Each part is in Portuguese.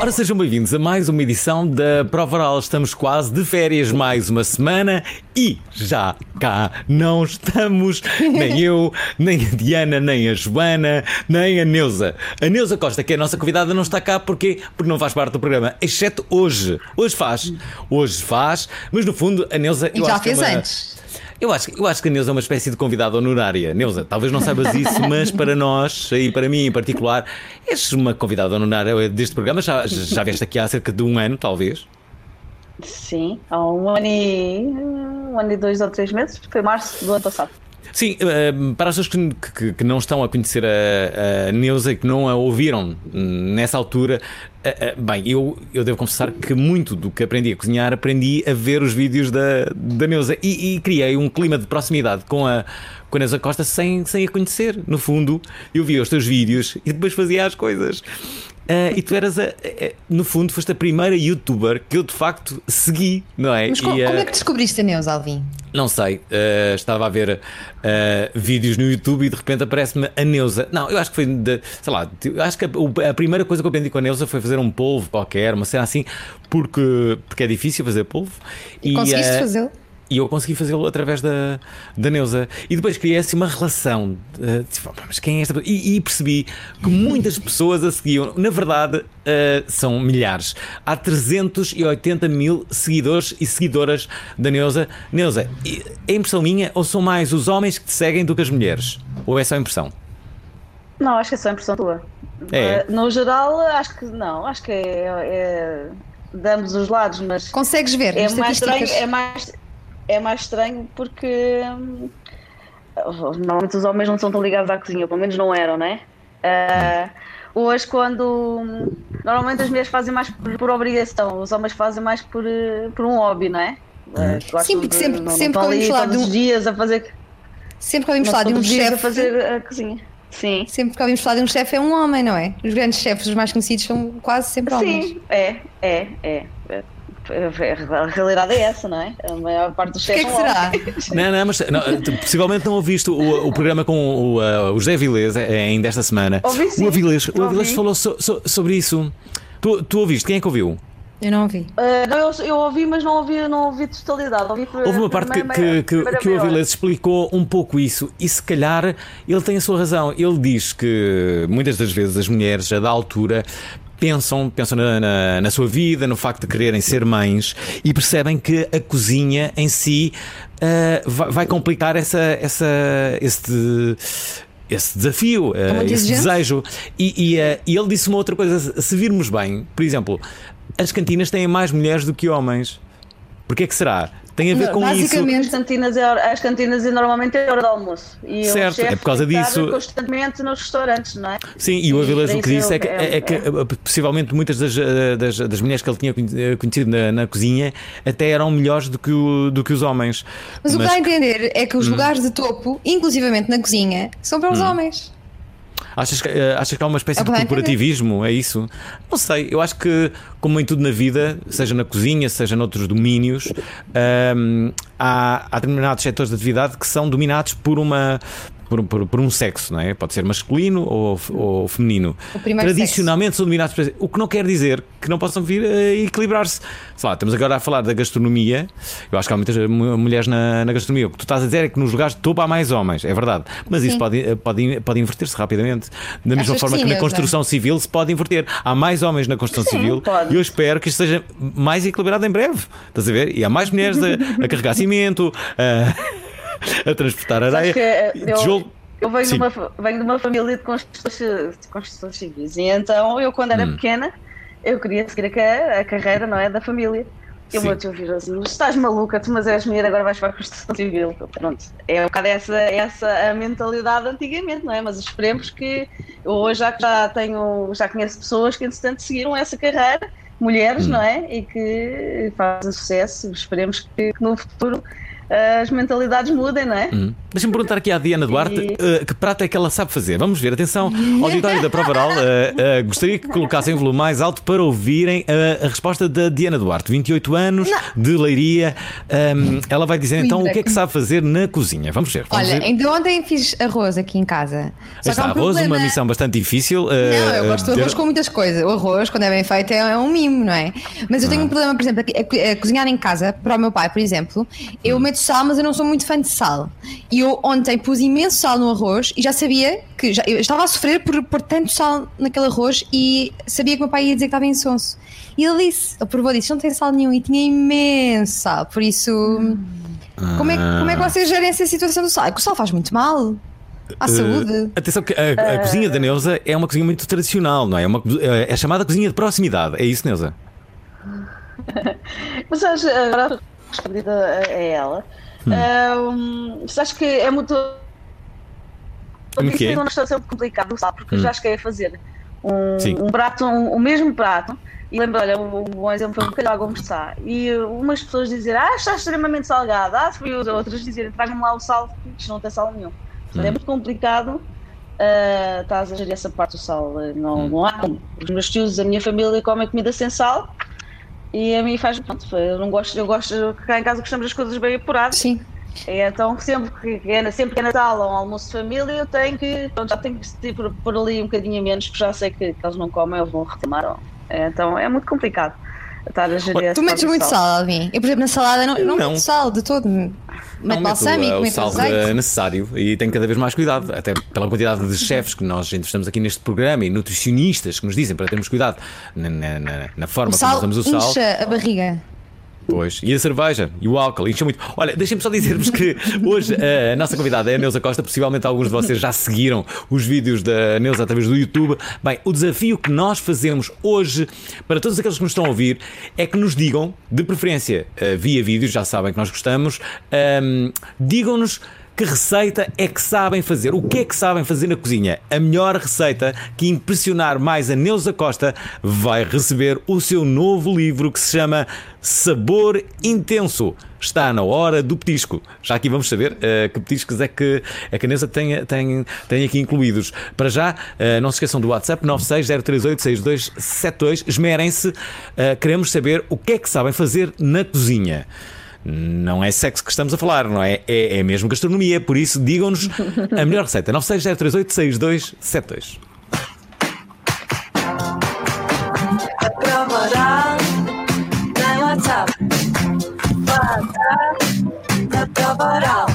Ora, sejam bem-vindos a mais uma edição da Prova Oral. Estamos quase de férias mais uma semana e já cá não estamos. Nem eu, nem a Diana, nem a Joana, nem a Neuza. A Neuza Costa, que é a nossa convidada, não está cá porque, porque não faz parte do programa, exceto hoje. Hoje faz. Hoje faz, mas no fundo a Neuza. E eu já acho que é fez uma- antes. Eu acho, eu acho que a Neuza é uma espécie de convidada honorária. Neuza, talvez não saibas isso, mas para nós, e para mim em particular, és uma convidada honorária deste programa. Já, já vieste aqui há cerca de um ano, talvez. Sim, há um ano e um ano e dois ou três meses, foi março do ano passado. Sim, eh, para as pessoas que, que- que não estão a conhecer a, a Neuza e que não a ouviram nessa altura, eh, eh, bem, eu, eu devo confessar que muito do que aprendi a cozinhar aprendi a ver os vídeos da, da Neuza e, e criei um clima de proximidade com a, com a Neuza Costa sem, sem a conhecer. No fundo, eu via os teus vídeos e depois fazia as coisas. Ah, e tu eras, a, a- no fundo, foste a primeira youtuber que eu de facto segui, não é? Mas E, como ah, é que descobriste a Neus, Alvin? não sei, eh, estava a ver vídeos no YouTube e de repente aparece-me a Neuza. Não, eu acho que foi, de, sei lá, eu acho que a, a primeira coisa que eu aprendi com a Neuza foi fazer um polvo qualquer, uma cena assim, porque, porque é difícil fazer polvo. E, Conseguiste eh, fazê-lo? E eu consegui fazê-lo através da, da Neuza. E depois criei assim uma relação. eh, tipo, "Pá, mas quem é esta pessoa? E, e percebi que muitas pessoas a seguiam. Na verdade, eh, são milhares. Há 380 mil seguidores e seguidoras da Neuza. Neuza, é impressão minha ou são mais os homens que te seguem do que as mulheres? Ou é só impressão? Não, acho que é só impressão tua. É. Eh, No geral, acho que não, acho que é, é de ambos os lados, mas Consegues ver é mais, estranho, é, mais, é mais estranho porque hum, normalmente os homens não são tão ligados à cozinha, pelo menos não eram, né? Eh, hoje, quando hum, normalmente as mulheres fazem mais por, por obrigação, os homens fazem mais por, eh, por um hobby, não é? Eh, gostam Sim, porque de- sempre- não, sempre não falar de os um- dias a fazer Sempre que ouvimos falar de um dias a chefe, fazer a cozinha. Sim. sempre que ouvimos falar de um chefe é um homem, não é? Os grandes chefes, os mais conhecidos, são quase sempre homens. Sim, é, é, é. É, A realidade é essa, não é? A maior parte dos O que é chefes que são será? Não, não, mas não, tu possivelmente não ouviste o, o programa com o, uh, o José Avilés eh, ainda esta semana. Ouvi, sim. o Avilés, o Avilés falou so- so- sobre isso. Tu, tu ouviste? Quem é que ouviu? Eu não ouvi. Ah, não, eu, eu ouvi, mas não ouvi, não ouvi totalidade. Ouvi por- Houve uma parte que, que, que, que o. Avilés explicou um pouco isso e se calhar ele tem a sua razão. Ele diz que muitas das vezes as mulheres, a da altura, pensam, pensam na, na, na sua vida, no facto de quererem ser mães e percebem que a cozinha em si ah, vai, vai complicar essa, essa, esse, esse desafio, ah, muito esse exigente. desejo. E, e, ah, e ele disse uma outra coisa: se virmos bem, por exemplo, as cantinas têm mais mulheres do que homens. Porquê que será? Tem a ver com isso. basicamente- As cantinas, é as cantinas é normalmente é hora de almoço. E Certo, é por causa disso- constantemente nos restaurantes, não é? Sim, e o Avilés o que Isso disse é que, é- é que, eh, possivelmente muitas das, eh, das, das mulheres que ele tinha eh, conhecido na, na cozinha até eram melhores do que, o- do que os homens. Mas, o que dá a entender é que os lugares de topo, inclusivamente na cozinha, são para os homens. Achas, que, eh, achas que há uma espécie É de entender. corporativismo? É isso? Não sei, eu acho que, como em tudo na vida, seja na cozinha, seja noutros domínios, ahm, há, há determinados setores de atividade que são dominados por uma. Por, por- por um sexo, não é? Pode ser masculino ou, ou feminino. Tradicionalmente são dominados por. O que não quer dizer que não possam vir a equilibrar-se. Sei lá, estamos agora a falar da gastronomia. Eu acho que há muitas mu- mulheres na, na gastronomia. O que tu estás a dizer é que nos lugares de topo há mais homens, é verdade. Mas isso Sim. pode, pode, pode inverter-se rapidamente. Da mesma Achas que forma que, sim, na construção civil se pode inverter. Há mais homens na construção Sim, civil pode. e eu espero que isto seja mais equilibrado em breve. Estás a ver? E há mais mulheres a, a carregar cimento, a, a transportar areia. Eh, eu- tijolo. Eu venho de, uma, venho de uma família de construtores, de construtores civis e então eu quando era Hum. pequena eu queria seguir a, a carreira não é, da família. E o meu tio virou assim, "Mas estás maluca, tu mas és mulher, agora vais para a construção civil. Pronto, é um bocado essa, essa a mentalidade antigamente, não é? Mas esperemos que hoje já, já tenho, já conheço pessoas que entretanto seguiram essa carreira, mulheres, Hum. não é? E que fazem sucesso, esperemos que, que no futuro as mentalidades mudem, não é? Hum. Deixa-me perguntar aqui à Diana Duarte E- uh, que prato é que ela sabe fazer. Vamos ver, atenção, auditório da Prova Oral. uh, uh, gostaria que colocassem o volume mais alto para ouvirem a resposta da Diana Duarte, 28 anos, de Leiria. Um, ela vai dizer então o que é que sabe fazer na cozinha. Vamos ver. Vamos Olha, ver. ainda ontem fiz arroz aqui em casa. Só Está um arroz, uma problema. missão bastante difícil. uh, Não, eu gosto de ter- arroz com muitas coisas. O arroz, quando é bem feito, é um mimo, não é? Mas eu tenho Ah. um problema, por exemplo, a, a- a cozinhar em casa, para o meu pai, por exemplo, eu Hum. meto sal, mas eu não sou muito fã de sal. E eu ontem pus imenso sal no arroz e já sabia que já, eu estava a sofrer por pôr tanto sal naquele arroz e sabia que o meu pai ia dizer que estava insonso. E ele disse, ele provou disse, não tem sal nenhum e tinha imenso sal. Por isso, como, é, que- como é que vocês gerem essa situação do sal? É que o sal faz muito mal à Uh, saúde. Atenção que a, a cozinha da Neuza é uma cozinha muito tradicional, não é? É, uma, co- é chamada cozinha de proximidade. É isso, Neuza? Mas agora respondida a a ela, hum. sabes que é muito. O quê? Isso não está sempre complicado, sabe? Porque eu já cheguei a fazer um, Sim. um prato, um- o mesmo prato, e lembro, olha, um bom exemplo foi um gomes de sal. E umas pessoas dizem, ah, está extremamente salgado, ah, os outros dizerem, tragam-me lá o sal, porque isto não tem sal nenhum. Portanto, É muito complicado. uh, estás a gerir essa parte do sal. Não, não há como. Os meus tios, a minha família comem comida sem sal e a mim faz. Pronto, eu não gosto, eu gosto, cá em casa gostamos das coisas bem apuradas. Sim. Então, sempre que, é, sempre que é Natal ou um almoço de família, eu tenho que, pronto, já tenho que tipo, pôr ali um bocadinho a menos, porque já sei que, que eles não comem ou vão ou- é, então, é muito complicado estar a gerir Tu metes muito sal, Alvin. Eu, por exemplo, na salada não, não, Não. meto sal de todo. Não, Meto balsâmico, o meto sal eh, necessário e tem cada vez mais cuidado, até pela quantidade de chefes que nós entrevistamos aqui neste programa e nutricionistas que nos dizem para termos cuidado na, na- na- forma O como usamos o sal. incha a barriga. Pois, e a cerveja e o álcool, incha muito. Olha, deixem-me só dizer-vos que hoje eh, a nossa convidada é a Neuza Costa. Possivelmente alguns de vocês já seguiram os vídeos da Neuza através do YouTube. Bem, o desafio que nós fazemos hoje para todos aqueles que nos estão a ouvir é que nos digam, de preferência eh, via vídeos, já sabem que nós gostamos, ehm, digam-nos. Que receita é que sabem fazer? O que é que sabem fazer na cozinha? A melhor receita que impressionar mais a Neuza Costa vai receber o seu novo livro que se chama Sabor Intenso. Está na hora do petisco. Já aqui vamos saber eh, que petiscos é que, é a Neuza tem, tem, tem aqui incluídos. Para já, eh, não se esqueçam do WhatsApp 960386272. Esmerem-se. eh, queremos saber o que é que sabem fazer na cozinha. Não é sexo que estamos a falar, não é? É, é mesmo gastronomia. Por isso, digam-nos a melhor receita. 960386272. A prova oral tem WhatsApp. WhatsApp da prova oral.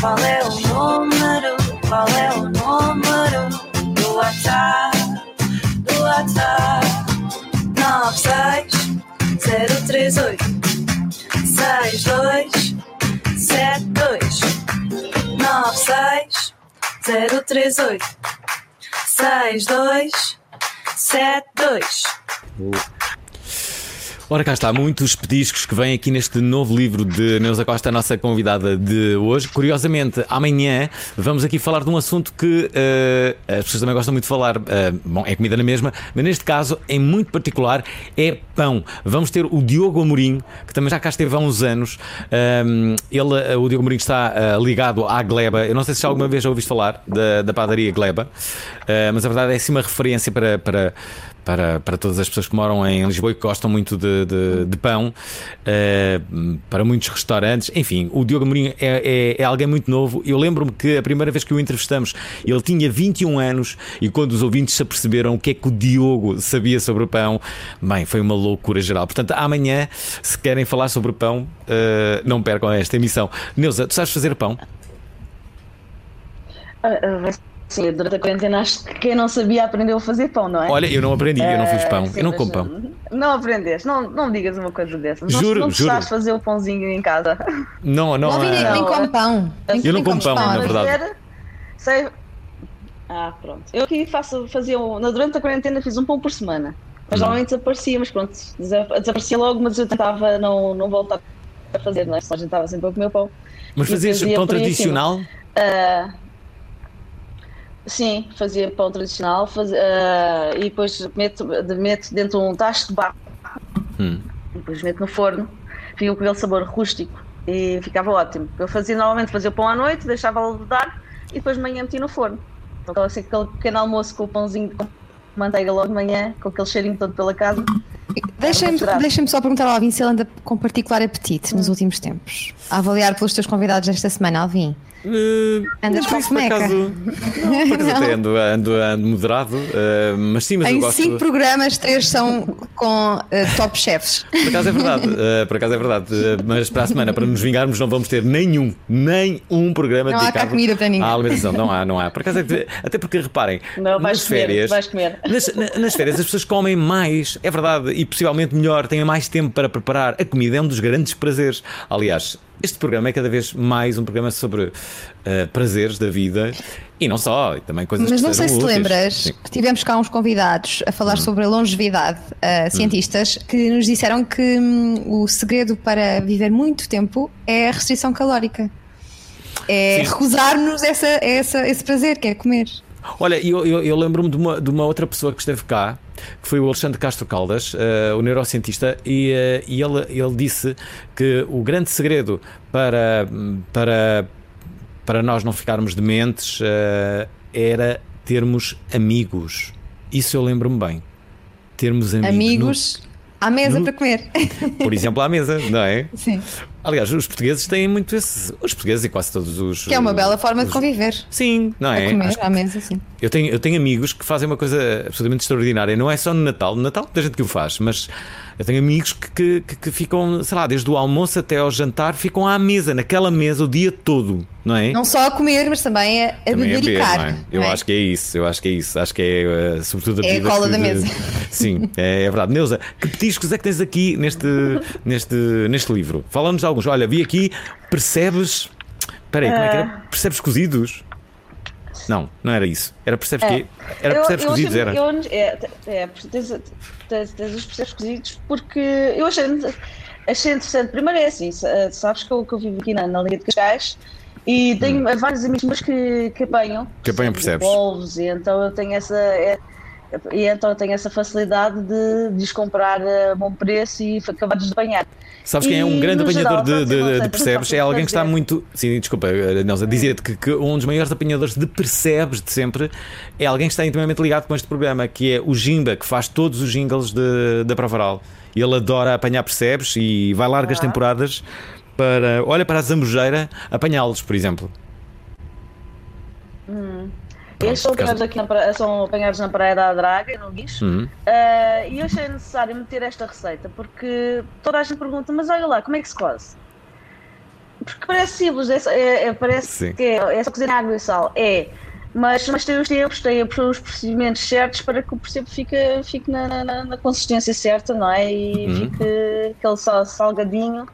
Qual é o número? Qual é o número do WhatsApp? Do WhatsApp 96038 6272 96038 6272 Ora, cá está, muitos petiscos que vêm aqui neste novo livro de Neuza Costa, a nossa convidada de hoje. Curiosamente, amanhã vamos aqui falar de um assunto que eh, as pessoas também gostam muito de falar. Eh, bom, é comida na mesma, mas neste caso, em muito particular, é pão. Vamos ter o Diogo Amorim, que também já cá esteve há uns anos. Um, ele, eh, o Diogo Amorim está eh, ligado à Gleba. Eu não sei se já alguma vez já ouviste falar da, da padaria Gleba, mas a verdade é sim uma referência para. para para, para todas as pessoas que moram em Lisboa e que gostam muito de, de, de pão, eh, para muitos restaurantes. Enfim, o Diogo Amorim é, é, é alguém muito novo. Eu lembro-me que a primeira vez que o entrevistamos, ele tinha 21 anos e quando os ouvintes se aperceberam o que é que o Diogo sabia sobre o pão, bem, foi uma loucura geral. Portanto, amanhã, se querem falar sobre pão, eh, não percam esta emissão. Neuza, tu sabes fazer pão? Ah, ah, Sim, durante a quarentena acho que quem não sabia aprendeu a fazer pão, não é? Olha, eu não aprendi, eu não fiz pão, Ah, sim, eu não mas como pão. Não aprendeste, não, não me digas uma coisa dessas. Juro, não, não juro. sabes fazer o pãozinho em casa. Não, não. Não, vi nem, ah, nem como pão. Nem, Eu não como pão, pão. na verdade. Sei. Ah, pronto. Eu aqui faço, fazia, um- durante a quarentena fiz um pão por semana. Mas Hum. normalmente desaparecia, mas pronto, desa- desaparecia logo, mas eu tentava não, não voltar a fazer, não é? Senão a gente estava sempre a comer pão. Mas fazias fazia pão tradicional? Ah, sim, fazia pão tradicional faz- ah, e depois meto, meto dentro de um tacho de barro Hum. e depois meto no forno, fica com aquele sabor rústico e ficava ótimo. Eu fazia normalmente fazia o pão à noite, deixava levedar e depois de manhã metia no forno. Então assim, aquele pequeno almoço com o pãozinho com manteiga logo de manhã, com aquele cheirinho todo pela casa. Deixa-me Misturado. deixa só perguntar ao Alvin se ele anda com particular apetite Hum. nos últimos tempos. A avaliar pelos teus convidados desta semana, Alvin. Eh, Andas não com se por fomeca? acaso- Não, por acaso até ando, ando, ando moderado, eh, mas sim, mas eu Em gosto. cinco programas, três são com eh, top chefs. Por acaso é verdade, eh, por acaso é verdade. mas para a semana, para nos vingarmos, não vamos ter nenhum, nem um programa Não há cá dedicado comida para ninguém. à alimentação. Não há, não há. Por acaso é que- até porque reparem, Não, vais nas comer, férias. vais comer. Nas, na- nas férias as pessoas comem mais, é verdade, e possivelmente melhor, têm mais tempo para preparar. A comida é um dos grandes prazeres. Aliás, este programa é cada vez mais um programa sobre eh, prazeres da vida e não só, e também coisas Mas não sei se te úteis. lembras Sim. que tivemos cá uns convidados a falar sobre a longevidade, uh, cientistas, que nos disseram que hum, o segredo para viver muito tempo é a restrição calórica. É recusar-nos essa, essa, esse prazer, que é comer. Olha, eu, eu, eu lembro-me de uma, de uma outra pessoa que esteve cá, que foi o Alexandre Castro Caldas, eh, o neurocientista, e, eh, e ele, ele disse que o grande segredo para, para, para nós não ficarmos dementes eh, era termos amigos. Isso eu lembro-me bem. Termos amigos. Amigos à mesa no- para comer. no- por exemplo, à mesa, não é? Sim. Aliás, os portugueses têm muito esse. Os portugueses e quase todos os. Que é uma bela forma de os- conviver. Sim, não A é? comer Acho à mesa, sim. eu tenho, eu tenho amigos que fazem uma coisa absolutamente extraordinária. Não é só no Natal. No Natal muita gente que o faz, mas eu tenho amigos que, que, que- que ficam, sei lá, desde o almoço até ao jantar, ficam à mesa, naquela mesa o dia todo, não é? Não só a comer, mas também a, a Também beber, é? Eu é? acho que é isso, eu acho que é isso. Acho que é eh, sobretudo a É a cola que- da mesa. Sim, é, é verdade. Neuza, que petiscos é que tens aqui neste, neste, neste livro? Fala-nos de alguns. Olha, vi aqui, percebes. Espera aí, como é que era? Ah. Percebes cozidos? Não, não era isso. Era percebes É. quê? Era percebes eu cozidos, era. eu- é, é, tens, tens, tens os percebes cozidos porque eu achei, achei interessante. Primeiro é assim, sa- sabes que eu, que eu vivo aqui na, na Liga de Cascais e tenho vários amigos meus que, que apanham. Hum. Que apanham percebes. Polvos, e então eu tenho essa. é- e então eu tenho essa facilidade de, de os comprar a bom preço e acabar de apanhar. Sabes quem é um grande apanhador geral, de, de- de percebes? É alguém que está muito. Sim, desculpa, eh, Nelsa, dizia-te que, que um dos maiores apanhadores de percebes de sempre é alguém que está intimamente ligado com este programa, que é o Jimba, que faz todos os jingles de- da Provaral. Ele adora apanhar percebes e vai largas Ah. temporadas para. Olha para a Zambujeira apanhá-los, por exemplo. Estes são apanhados, aqui na praia, são apanhados na Praia da Draga, no Guicho. Uhum. Ah, e eu achei necessário meter esta receita porque toda a gente pergunta, mas olha lá, como é que se coze? Porque parece simples, é, é- é- parece Sim. que é, é só cozinhar água e sal. É, mas, mas tem os tempos, tem os procedimentos certos para que o percebo fique, fique na, na- na consistência certa, não é? E Uhum. fique aquele sal, salgadinho.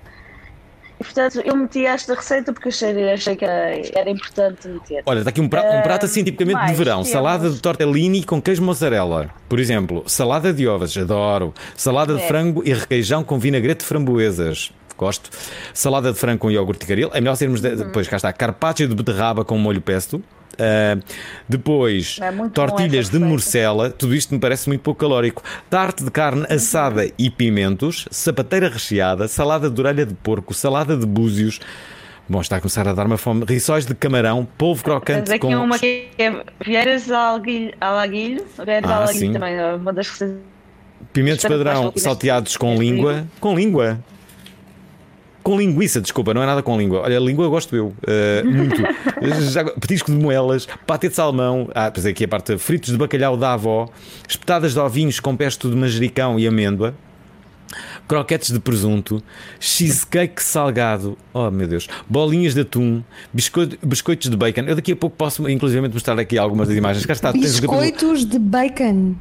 E portanto eu meti esta receita porque achei, achei que era, era importante meter. Olha, está aqui um prato, um prato assim tipicamente de verão: temos- salada de tortellini com queijo mozzarella, por exemplo, salada de ovas, adoro, salada de É. frango e requeijão com vinagrete de framboesas. Gosto. Salada de frango com iogurte caril. É melhor sermos. de- Uhum. Depois cá está. Carpaccio de beterraba com molho pesto. Ah, depois, É tortilhas de morcela. Tudo isto me parece muito pouco calórico. Tarte de carne assada Uhum. e pimentos. Sapateira recheada. Salada de orelha de porco. Salada de búzios. Bom, está a começar a dar uma fome. Rissóis de camarão, polvo crocante aqui com. uma que é Vieiras Alguilho, Alaguilho. Vieiras Ah, Alaguilho sim. também, é uma das receitas. Pimentos padrão salteados este- com este língua. Com língua. Com linguiça, desculpa, não é nada com língua. Olha, língua gosto eu. uh, muito. Já, petisco de moelas, patê de salmão. Ah, pois é aqui a parte. Fritos de bacalhau da avó. Espetadas de ovinhos com pesto de manjericão e amêndoa. Croquetes de presunto, cheesecake salgado, oh meu Deus, bolinhas de atum, biscoito- biscoitos de bacon. Eu daqui a pouco posso, inclusive, mostrar aqui algumas das imagens. Cá está, Biscoitos de bacon.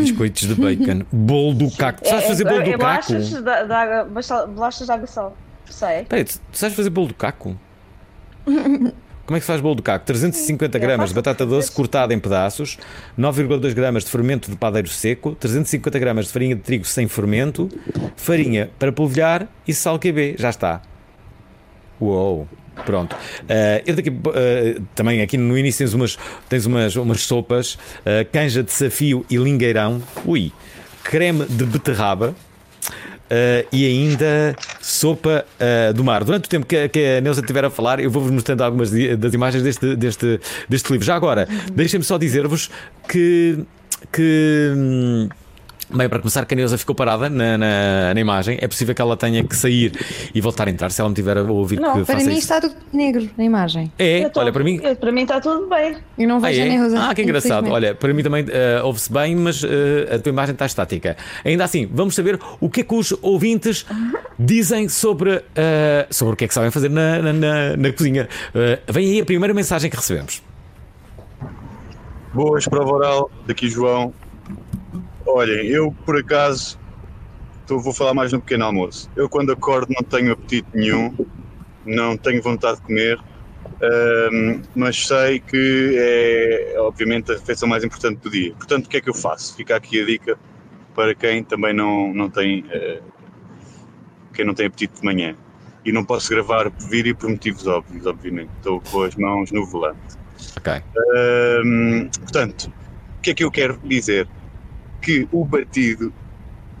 Biscoitos de bacon, bolo do caco. Sabes fazer bolo é, do é caco? bolachas de, de água, bolachas de água sal. Sei. Peraí, tu tu sabes fazer bolo do caco? Como é que se faz bolo do caco? 350 Eu gramas de batata doce cortada em pedaços, 9,2 gramas de fermento de padeiro seco, 350 gramas de farinha de trigo sem fermento, farinha para polvilhar e sal QB. Já está. Uou! Pronto. Eh, eu daqui, eh, também aqui no início tens umas, tens umas, umas sopas, eh, canja de safio e lingueirão, ui, creme de beterraba, Uh, e ainda sopa uh, do mar. Durante o tempo que, a- que a Neuza estiver a falar, eu vou-vos mostrando algumas das imagens deste, deste, deste livro. Já agora, deixem-me só dizer-vos que. que hum, Bem, para começar, que a Neuza ficou parada na, na, na imagem. É possível que ela tenha que sair e voltar a entrar se ela me tiver a ouvir Não, que Para faça mim isso. está tudo negro na imagem. É, tô- olha, para mim. eu- para mim está tudo bem. Eu não Ah, vejo é? a Neuza. Ah, que engraçado. Olha, para mim também eh, ouve-se bem, mas eh, a tua imagem está estática. Ainda assim, vamos saber o que é que os ouvintes dizem sobre, eh, sobre o que é que sabem fazer na, na, na- na cozinha. Vem aí a primeira mensagem que recebemos. Boas, prova oral, daqui João. Olhem, eu por acaso tô- vou falar mais no pequeno almoço. Eu quando acordo não tenho apetite nenhum, não tenho vontade de comer, mas sei que é obviamente a refeição mais importante do dia. Portanto, o que é que eu faço? Fica aqui a dica para quem também não, não tem eh, quem não tem apetite de manhã. E não posso gravar vídeo por motivos óbvios, obviamente. Estou com as mãos no volante. Ok. Hum, portanto, o que é que eu quero dizer? Que o batido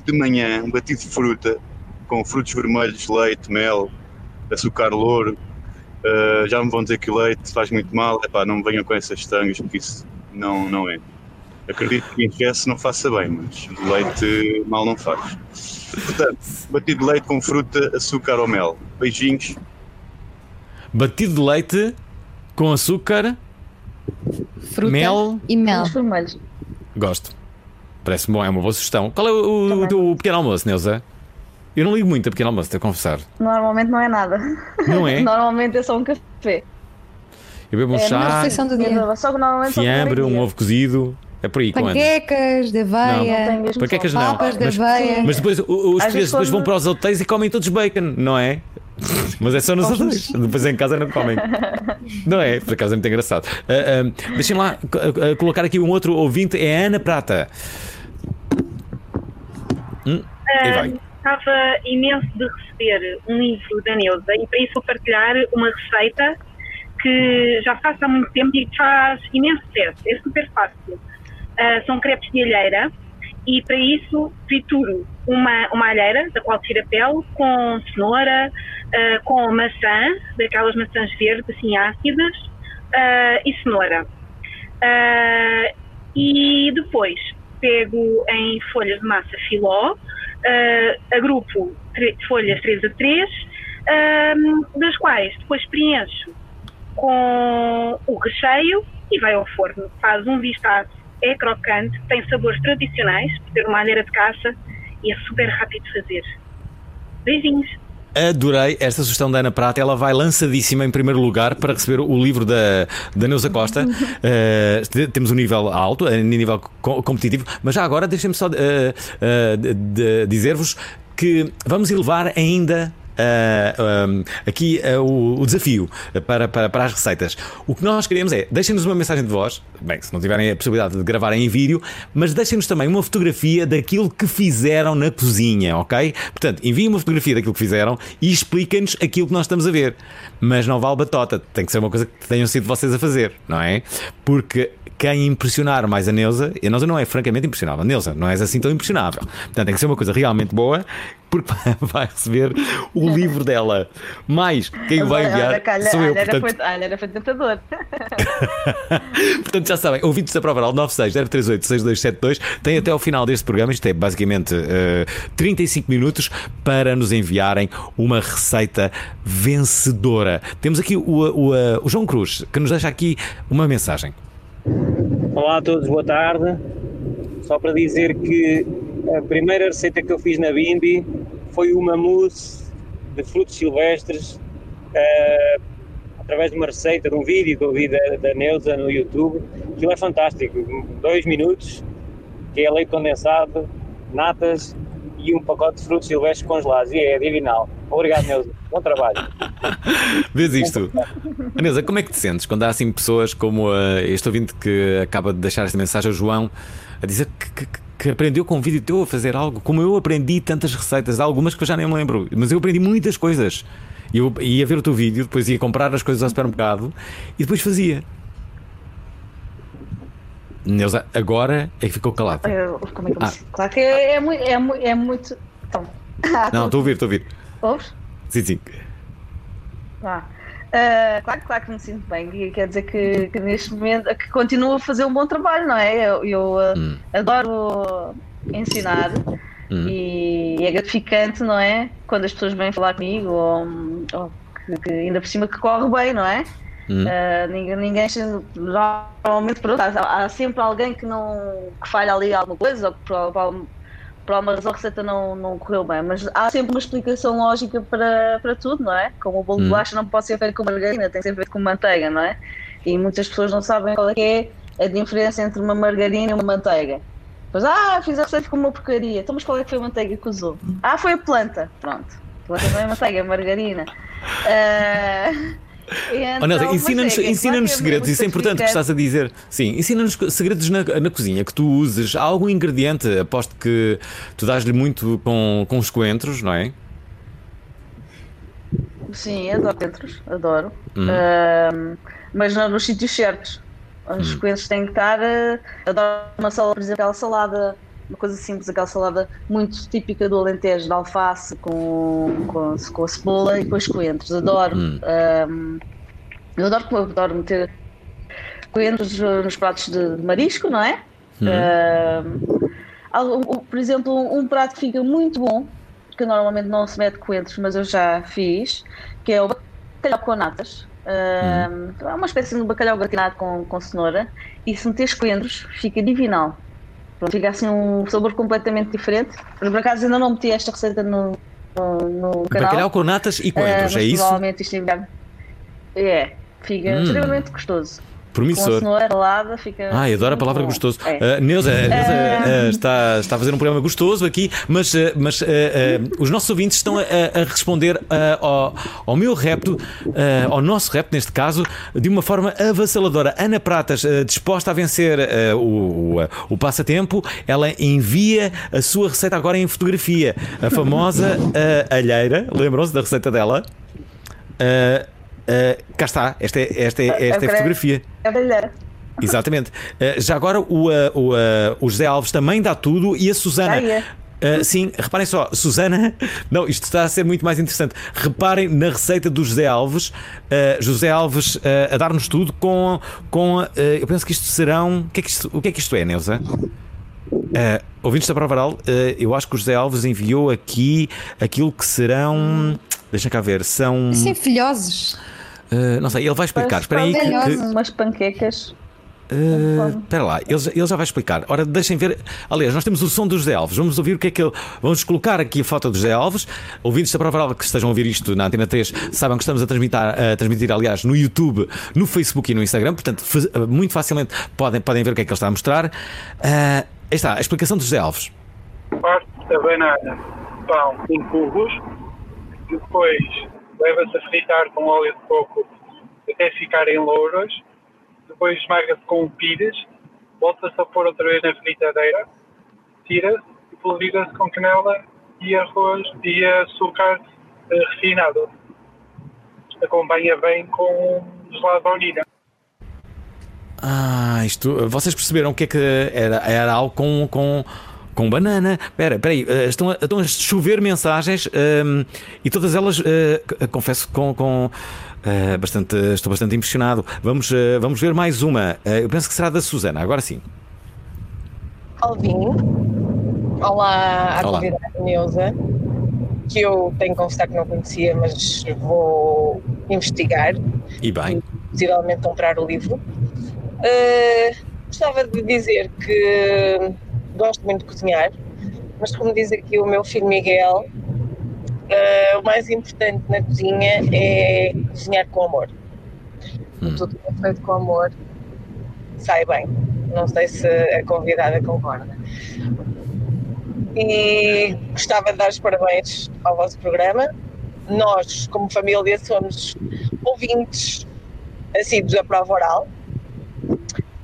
de manhã, um batido de fruta, com frutos vermelhos, leite, mel, açúcar louro, uh, já me vão dizer que o leite faz muito mal, epá, não me venham com essas tangas, porque isso não, não é. Acredito que em excesso não faça bem, mas o leite mal não faz. Portanto, batido de leite com fruta, açúcar ou mel. Beijinhos. Batido de leite com açúcar, Fruta mel. e mel. Gosto. Parece-me bom, é uma boa sugestão. Qual é o, o, o teu pequeno almoço, Neuza? Eu não ligo muito a pequeno almoço, tenho a confessar. Normalmente não é nada. Não é? Normalmente é só um café. Eu bebo um É, A chá, refeição do dia. Só que normalmente fiambre, um ovo cozido. É por aí, quando? Panquecas de Não tem aveia. mesmo Panquecas só. não. Papas de Mas- aveia. Mas depois os portugueses depois vão para os hotéis e comem todos bacon, não é? Mas é só nos hotéis. Depois em casa não comem. Não é? Por acaso é muito engraçado. Ah, ah, Deixem lá ah, colocar aqui um outro ouvinte, é a Ana Prata. Hum. Estava imenso de receber um livro da Neuza e para isso vou partilhar uma receita que já faço há muito tempo e que faz imenso sucesso. É super fácil. Ah, são crepes de alheira e para isso trituro uma, uma alheira, da qual tiro a pele, com cenoura, ah, com maçã, daquelas maçãs verdes assim ácidas, ah, e cenoura. E depois pego em folhas de massa filó, ah, agrupo folhas 3 a 3, das quais depois preencho com o recheio e vai ao forno. Faz um vistaço, é crocante, tem sabores tradicionais, por ter uma alheira de caça e é super rápido de fazer. Beijinhos! Adorei esta sugestão da Ana Prata. Ela vai lançadíssima em primeiro lugar para receber o livro da, da Neuza Costa. Eh, te- temos um nível alto, a nível co- competitivo, mas já agora deixem-me só eh, eh, de- de- dizer-vos que vamos elevar ainda. Eh, um, aqui eh, o, o desafio para, para, para as receitas. O que nós queremos é deixem-nos uma mensagem de voz, bem, se não tiverem a possibilidade de gravar em vídeo, mas deixem-nos também uma fotografia daquilo que fizeram na cozinha, ok? Portanto, enviem uma fotografia daquilo que fizeram e expliquem-nos aquilo que nós estamos a ver. Mas não vale batota, tem que ser uma coisa que tenham sido vocês a fazer, não é? Porque quem impressionar mais a Neuza, a Neuza não é francamente impressionável, Neuza, não és assim tão impressionável. Portanto, tem que ser uma coisa realmente boa porque vai receber o livro dela. Mais, quem o vai enviar olha, sou eu. olha, era Portanto, foi, olha, era foi tentador. portanto, já sabem, ouvintes da Prova Oral 960386272 tem até ao final deste programa, isto é basicamente eh, 35 minutos, para nos enviarem uma receita vencedora. Temos aqui o, o, eh, o João Cruz, que nos deixa aqui uma mensagem. Olá a todos, boa tarde. Só para dizer que a primeira receita que eu fiz na Bimbi foi uma mousse de frutos silvestres eh, através de uma receita, de um vídeo que eu vi da, da Neuza no YouTube. Aquilo é fantástico, dois minutos, que é leite condensado, natas e um pacote de frutos silvestres congelados. E é divinal. Obrigado, Neuza. Bom trabalho. Vês isto? Aneusa, como é que te sentes quando há assim pessoas como eh, este ouvinte que acaba de deixar esta mensagem, o João, a dizer que, que- que aprendeu com um vídeo teu a fazer algo, como eu aprendi tantas receitas, algumas que eu já nem me lembro, mas eu aprendi muitas coisas. E Eu ia ver o teu vídeo, depois ia comprar as coisas ao supermercado e depois fazia. Neuza, agora é que ficou calado. Eu- Como é que eu Ah. Claro que é, é, muito- é, mu- é muito. Então, ah, Não, estou a ouvir, estou a ouvir. ouves? Sim, sim. Vá. Ah, claro, claro que me sinto bem. E quer dizer que, que neste momento que continuo a fazer um bom trabalho, não é? Eu, eu, ah, Hum. adoro ensinar Hum. e é gratificante, não é? Quando as pessoas vêm falar comigo ou, ou que, que ainda por cima que corre bem, não é? Hum. Ah, ninguém, ninguém normalmente pronto, há, há sempre alguém que não que falha ali alguma coisa ou que por, por, por alguma razão a receita não, não correu bem, mas há sempre uma explicação lógica para, para tudo, não é? Como o bolo de Hum. bolacha não pode ser feito com margarina, tem que ser feito com manteiga, não é? E muitas pessoas não sabem qual é, é a diferença entre uma margarina e uma manteiga. Pois, ah, fiz a receita com uma porcaria. Então, mas qual é que foi a manteiga que usou? Ah, foi a planta. Pronto. Planta não é manteiga, é margarina. Nelson, então, ensina-nos é- é ensina claro é segredos, isso é importante que estás a dizer. Sim, ensina-nos segredos na, na cozinha que tu uses. Há algum ingrediente, aposto que tu dás-lhe muito com, com os coentros, não é? Sim, adoro coentros, adoro. Hum. Ahm, mas não nos sítios certos. Os Hum. coentros têm que estar. ah, adoro uma salada, por exemplo, aquela salada, uma coisa simples, aquela salada muito típica do Alentejo, de alface com, com, com a cebola e com os coentros. Adoro. Hum. Ahm, eu adoro, adoro meter coentros nos pratos de, de marisco, não é? Hum. Um- por exemplo, um prato que fica muito bom, que normalmente não se mete coentros, mas eu já fiz, que é o bacalhau com natas. Ahm, É uma espécie de bacalhau gratinado com, com cenoura e se meteres coentros fica divinal. Pronto, fica assim um sabor completamente diferente. Por acaso ainda não meti esta receita no, no, no canal. Bacalhau com natas e coentros, mas é isso? Provavelmente isto é, é fica Hum. extremamente gostoso. Com Promissor. cenoura ralada fica. Ai, adoro a palavra bom. gostoso. É. Uh, Neuza, a Neuza, uh, está, está a fazer um programa gostoso aqui, mas, mas uh, os nossos ouvintes estão a, a- responder ao, ao meu repto, ao nosso repto, neste caso, de uma forma avassaladora. Ana Pratas, disposta a vencer o, o, o passatempo, ela envia a sua receita agora em fotografia. A famosa alheira, lembram-se da receita dela? Uh, uh, cá está, esta é, esta é, esta é a fotografia. É brilhante. Exatamente. Uh, já agora o, uh, o, uh, o José Alves também dá tudo e a Susana. Sim, reparem só, Susana. Não, isto está a ser muito mais interessante. Reparem na receita do José Alves. Uh, José Alves uh, a dar-nos tudo com. com uh, eu penso que isto serão. O que é que isto, o que é, que isto é, Neuza? Uh, ouvintes da Prova Oral, uh, eu acho que o José Alves enviou aqui aquilo que serão. Deixa cá ver, são. Assim, filhosos. Uh, não sei, ele vai explicar. Espera aí que- que, umas panquecas. Uh, Espera lá, ele, já- ele já vai explicar. Ora, deixem ver. Aliás, nós temos o som do José Alves. Vamos ouvir o que é que ele. Vamos colocar aqui a foto do José Alves. Ouvintes da prova oral que estejam a ouvir isto na Antena 3 saibam que estamos a transmitir, a transmitir, aliás, no YouTube, no Facebook e no Instagram. Portanto, muito facilmente podem, podem ver o que é que ele está a mostrar. Uh, aí está, a explicação do José Alves. parte da banana, pão em cubos, depois leva-se a fritar com óleo de coco até ficarem louros, depois esmaga-se com pires, volta-se a pôr outra vez na fritadeira, tira-se e polvilha-se com canela e arroz e açúcar eh, refinado. Acompanha bem com gelado de baunilha. Ah, isto. Vocês perceberam o que é que era? Era algo com. com Com banana. Espera, espera aí. eh, estão, a, estão a chover mensagens ehm, e todas elas, c- confesso, com. com eh, bastante, estou bastante impressionado. Vamos, eh, vamos ver mais uma. Eu penso que será da Susana, agora sim. Alvin. Olá à Olá. convidada Neuza, que eu tenho que confessar que não conhecia, mas vou investigar, E bem. possivelmente comprar o livro. Uh, gostava de dizer que gosto muito de cozinhar, mas como diz aqui o meu filho Miguel, uh, o mais importante na cozinha é cozinhar com amor. Tudo que é feito com amor sai bem. Não sei se a convidada concorda. E gostava de dar os parabéns ao vosso programa. Nós, como família, somos ouvintes assíduos da prova oral.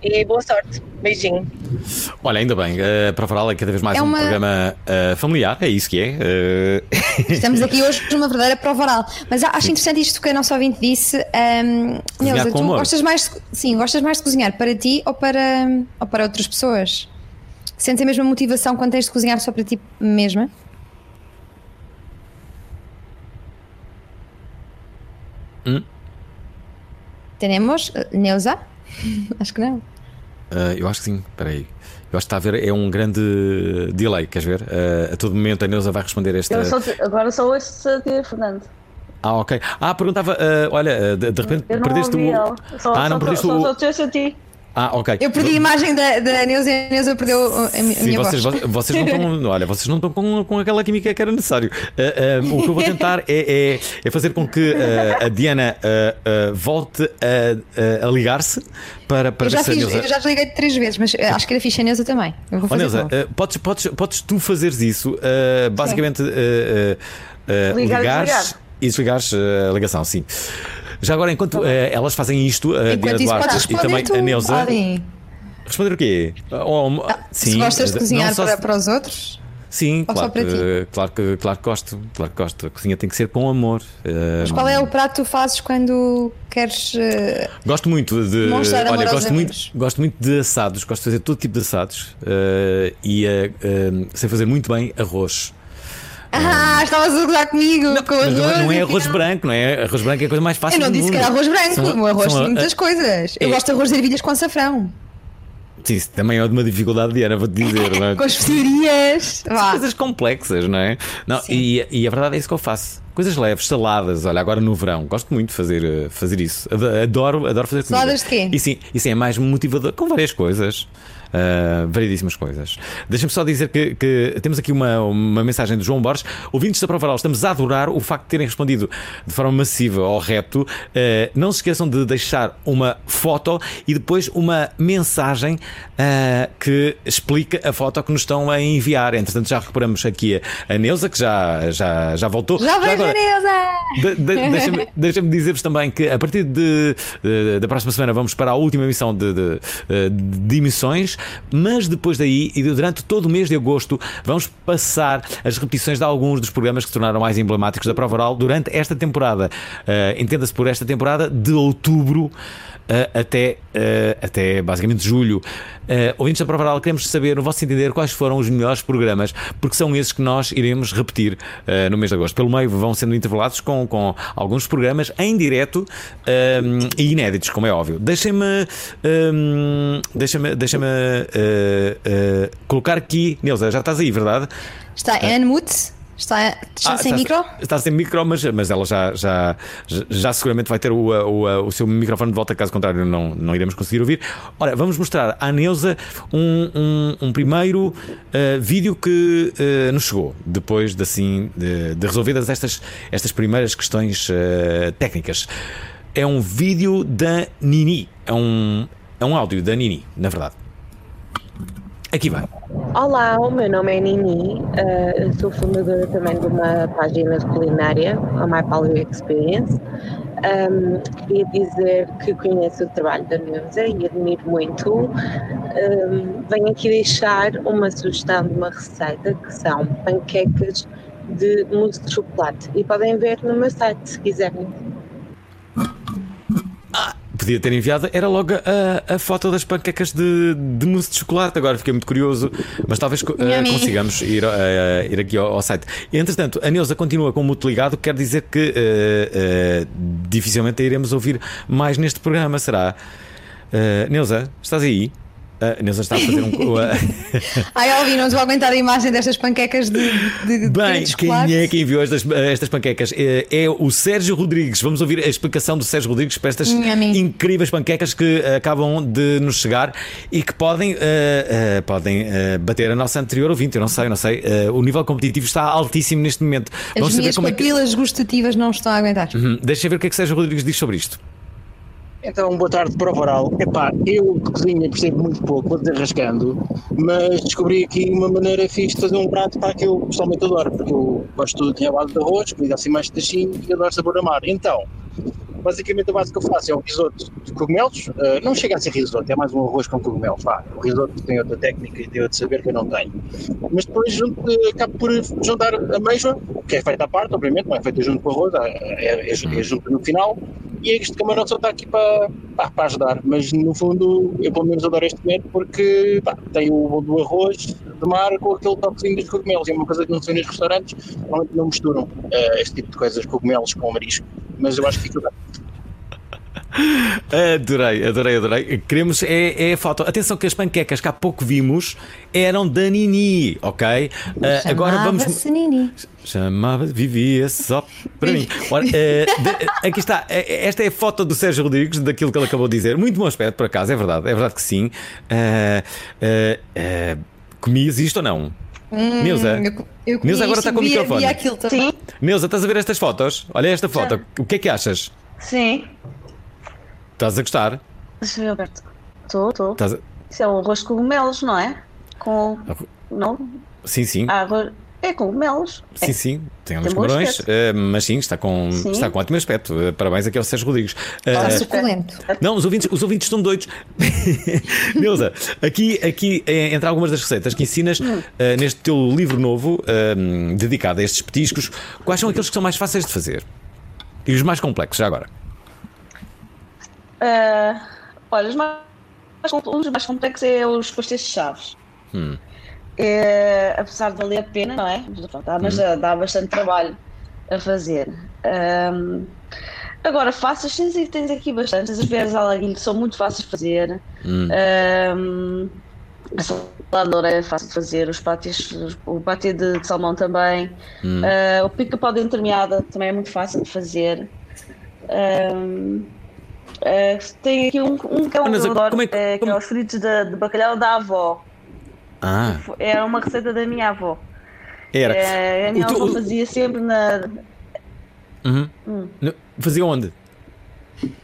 E boa sorte. Beijinho. Olha, ainda bem, uh, para falar é cada vez mais É um uma- programa eh, familiar, é isso que é. eh. Estamos aqui hoje numa verdadeira prova oral. Mas acho interessante isto que a nossa ouvinte disse. Um, Cozinhar Neuza, tu amor. gostas mais, de, sim, gostas mais de cozinhar para ti ou para, ou para outras pessoas? Sentes a mesma motivação quando tens de cozinhar só para ti mesma? Hum? Tenemos? Uh, Neuza? acho que não. Uh, eu acho que sim, espera aí. Eu acho que está a ver, é um grande delay, queres ver? Uh, a todo momento a Neuza vai responder esta. Eu só agora só ouço a Fernando. Ah, ok. Ah, perguntava, uh, olha, de, de repente perdeste ouvi o. Só, ah, não só, perdeste só, o. só, ti. Ah, ok. Eu perdi a imagem da, da Neuza e a Neuza perdeu a, Sim, minha vocês, voz. vo- vocês não estão, olha, vocês não estão com, com aquela química que era necessário. Uh, uh, o que eu vou tentar é, é, é fazer com que uh, a Diana uh, volte a, a- ligar-se para, para Eu já, fiz, Neuza. eu já desliguei três vezes, mas acho que era fixe a Neuza também. Eu vou fazer Neuza, podes, podes, podes tu fazeres isso, basicamente Ligar ligares desligar. e desligares a ligação, sim. Já agora, enquanto uh, elas fazem isto, a Diana Enquanto podes Duarte e também tu, a Neuza. Alvin. Responder o quê? Oh, Se gostas de não cozinhar para, se- para os outros, Sim, ou claro, que, claro, que, claro que gosto. Claro que gosto. A cozinha tem que ser com amor. Mas qual é o prato que tu fazes quando queres. Gosto muito de. Olha, gosto muito, gosto muito de assados, gosto de fazer todo tipo de assados uh, e uh, uh, sei fazer muito bem arroz. Ah, estavas a jogar comigo com Mas não, arroz. não é arroz afinal- branco, não é? Arroz branco é a coisa mais fácil Eu não disse que era arroz branco, São- o arroz são- tem muitas coisas. Eu é- gosto de arroz de ervilhas com açafrão, Sim, isso também é de uma dificuldade, Diana, vou-te dizer. não é? com especiarias. São Vá. coisas complexas, não é? Não, e, e a verdade é isso que eu faço. Coisas leves, saladas, olha, agora no verão, gosto muito de fazer, eh, fazer isso. Ado- Adoro, adoro fazer comida. Saladas de quê? E sim, isso é mais motivador, com várias coisas. Ah, variedíssimas coisas. Deixa-me só dizer que, que temos aqui uma, uma mensagem do João Borges. Ouvintes da Prova Oral, estamos a adorar o facto de terem respondido de forma massiva ao repto. Ah, não se esqueçam de deixar uma foto e depois uma mensagem ah, que explica a foto que nos estão a enviar. Entretanto, já recuperamos aqui a, a Neuza, que já, já, já voltou. Já a Neuza! de- de- Deixa-me deixa dizer-vos também que a partir de, de- da próxima semana vamos para a última emissão de, de, de emissões, mas depois daí e durante todo o mês de agosto vamos passar as repetições de alguns dos programas que se tornaram mais emblemáticos da prova oral durante esta temporada. Eh, Entenda-se por esta temporada de outubro. Eh, até, eh, até basicamente julho. Eh, ouvintes da Prova Oral, queremos saber, no vosso entender, quais foram os melhores programas, porque são esses que nós iremos repetir eh, no mês de agosto. Pelo meio vão sendo intervalados com, com alguns programas em direto e inéditos, como é óbvio. Deixem-me eh, deixem-me deixem colocar aqui, Neuza, já estás aí, verdade? Está Anne Mutz? Está, está Ah, sem está- micro? Está sem micro, mas, mas ela já, já, já, seguramente vai ter o, o, o seu microfone de volta, caso contrário, não, não iremos conseguir ouvir. Ora, vamos mostrar à Neuza um, um, um primeiro eh, vídeo que eh, nos chegou, depois de, assim, de, de resolvidas estas, estas primeiras questões eh, técnicas. É um vídeo da Nini. É um, é um áudio da Nini, na verdade. Aqui vai. Olá, o meu nome é Nini, eu sou fundadora também de uma página de culinária, a My Paleo Experience. Um, queria dizer que conheço o trabalho da Neuza e admiro muito. Um, venho aqui deixar uma sugestão de uma receita que são panquecas de mousse de chocolate e podem ver no meu site se quiserem. Podia ter enviado era logo a, a foto das panquecas de, de mousse de chocolate. Agora fiquei muito curioso, mas talvez Yummy. consigamos ir, eh, ir aqui ao, ao site. Entretanto, a Neuza continua com o muto ligado, quer dizer que eh, dificilmente a iremos ouvir mais neste programa, será? Neuza, estás aí? A Neuza está a fazer um. Ai, Alvin, não estou a aguentar a imagem destas panquecas de, de, Bem, de quem chocolate. é que enviou estas, estas panquecas? É, é o Sérgio Rodrigues. Vamos ouvir a explicação do Sérgio Rodrigues para estas incríveis panquecas que acabam de nos chegar e que podem, eh, eh, podem eh, bater a nossa anterior ouvinte. Eu não sei, eu não sei. O nível competitivo está altíssimo neste momento. As Vamos saber minhas como é que. gustativas não estão a aguentar. Uhum. Deixa eu ver o que é que Sérgio Rodrigues diz sobre isto. Então, boa tarde para o Varal. Epá, eu de cozinha percebo muito pouco, vou desenrascando, mas descobri aqui uma maneira fixe de fazer um prato para que eu pessoalmente adoro, porque eu gosto de tudo que é a base de arroz, comida assim mais tachinho e adoro sabor a mar. Então, basicamente a base que eu faço é um risoto de cogumelos, eh, não chega a ser risoto, é mais um arroz com cogumelos, vá. O risoto tem outra técnica e tem outro saber que eu não tenho. Mas depois junto, eh, acabo por juntar a ameijoa, que é feita à parte, obviamente, não é feita junto com o arroz, é, é, é junto no final, e este camarão só está aqui para, pá, para ajudar, mas no fundo eu pelo menos adoro este comer porque pá, tem o do arroz de mar com aquele toquezinho dos cogumelos, e é uma coisa que não se vê nos restaurantes, normalmente não misturam eh, este tipo de coisas, cogumelos com marisco, mas eu acho que fica bem. Adorei, adorei, adorei. Queremos é, é a foto. Atenção que as panquecas que há pouco vimos eram da Nini, ok? Ah, agora vamos. Chamava-se Nini. Chamava, vivia só para mim. Ora, eh, de- aqui está, Eh, esta é a foto do Sérgio Rodrigues, daquilo que ele acabou de dizer. Muito bom aspecto, por acaso, é verdade, é verdade que sim. Eh, comias isto ou não? Hum, Neuza? eu, eu agora está com o microfone. também. Neuza, estás a ver estas fotos? Olha esta foto, o que é que achas? Sim. Estás a gostar? Deixa eu ver, Alberto. Estou, estou. Estás a- Isso é um arroz de cogumelos, não é? Com. Não? Sim, sim. Ah, arroz... É cogumelos. Sim, sim, tem alguns bom camarões, eh, mas sim, está com, Sim. está com ótimo aspecto. Eh, parabéns aqui ao Sérgio Rodrigues. Está Eh, suculento. Não, os ouvintes, os ouvintes estão doidos. Neuza, aqui, aqui eh, entre algumas das receitas que ensinas eh, neste teu livro novo, eh, dedicado a estes petiscos, quais são aqueles que são mais fáceis de fazer? E os mais complexos, já agora? Olha, os mais, um dos mais complexos é os pastéis de chaves. Hum. É, apesar de valer a pena, não é? Dá, mas Uhum. dá- dá bastante trabalho a fazer. Ahm, agora, fáceis, tens, tens aqui bastantes. As beras à são muito fáceis de fazer. Hum. Ahm, a saladora é fácil de fazer, os patés, o patê de, de salmão também. Hum. Ah, o pica-pau de entremeada também é muito fácil de fazer. Ahm, ah, tem aqui um, um que é um Mas como é que- é, que é os fritos de, de bacalhau da avó. Ah, É uma receita da minha avó. era. É, a minha O teu- avó fazia sempre na. Uhum. Hum, Fazia onde?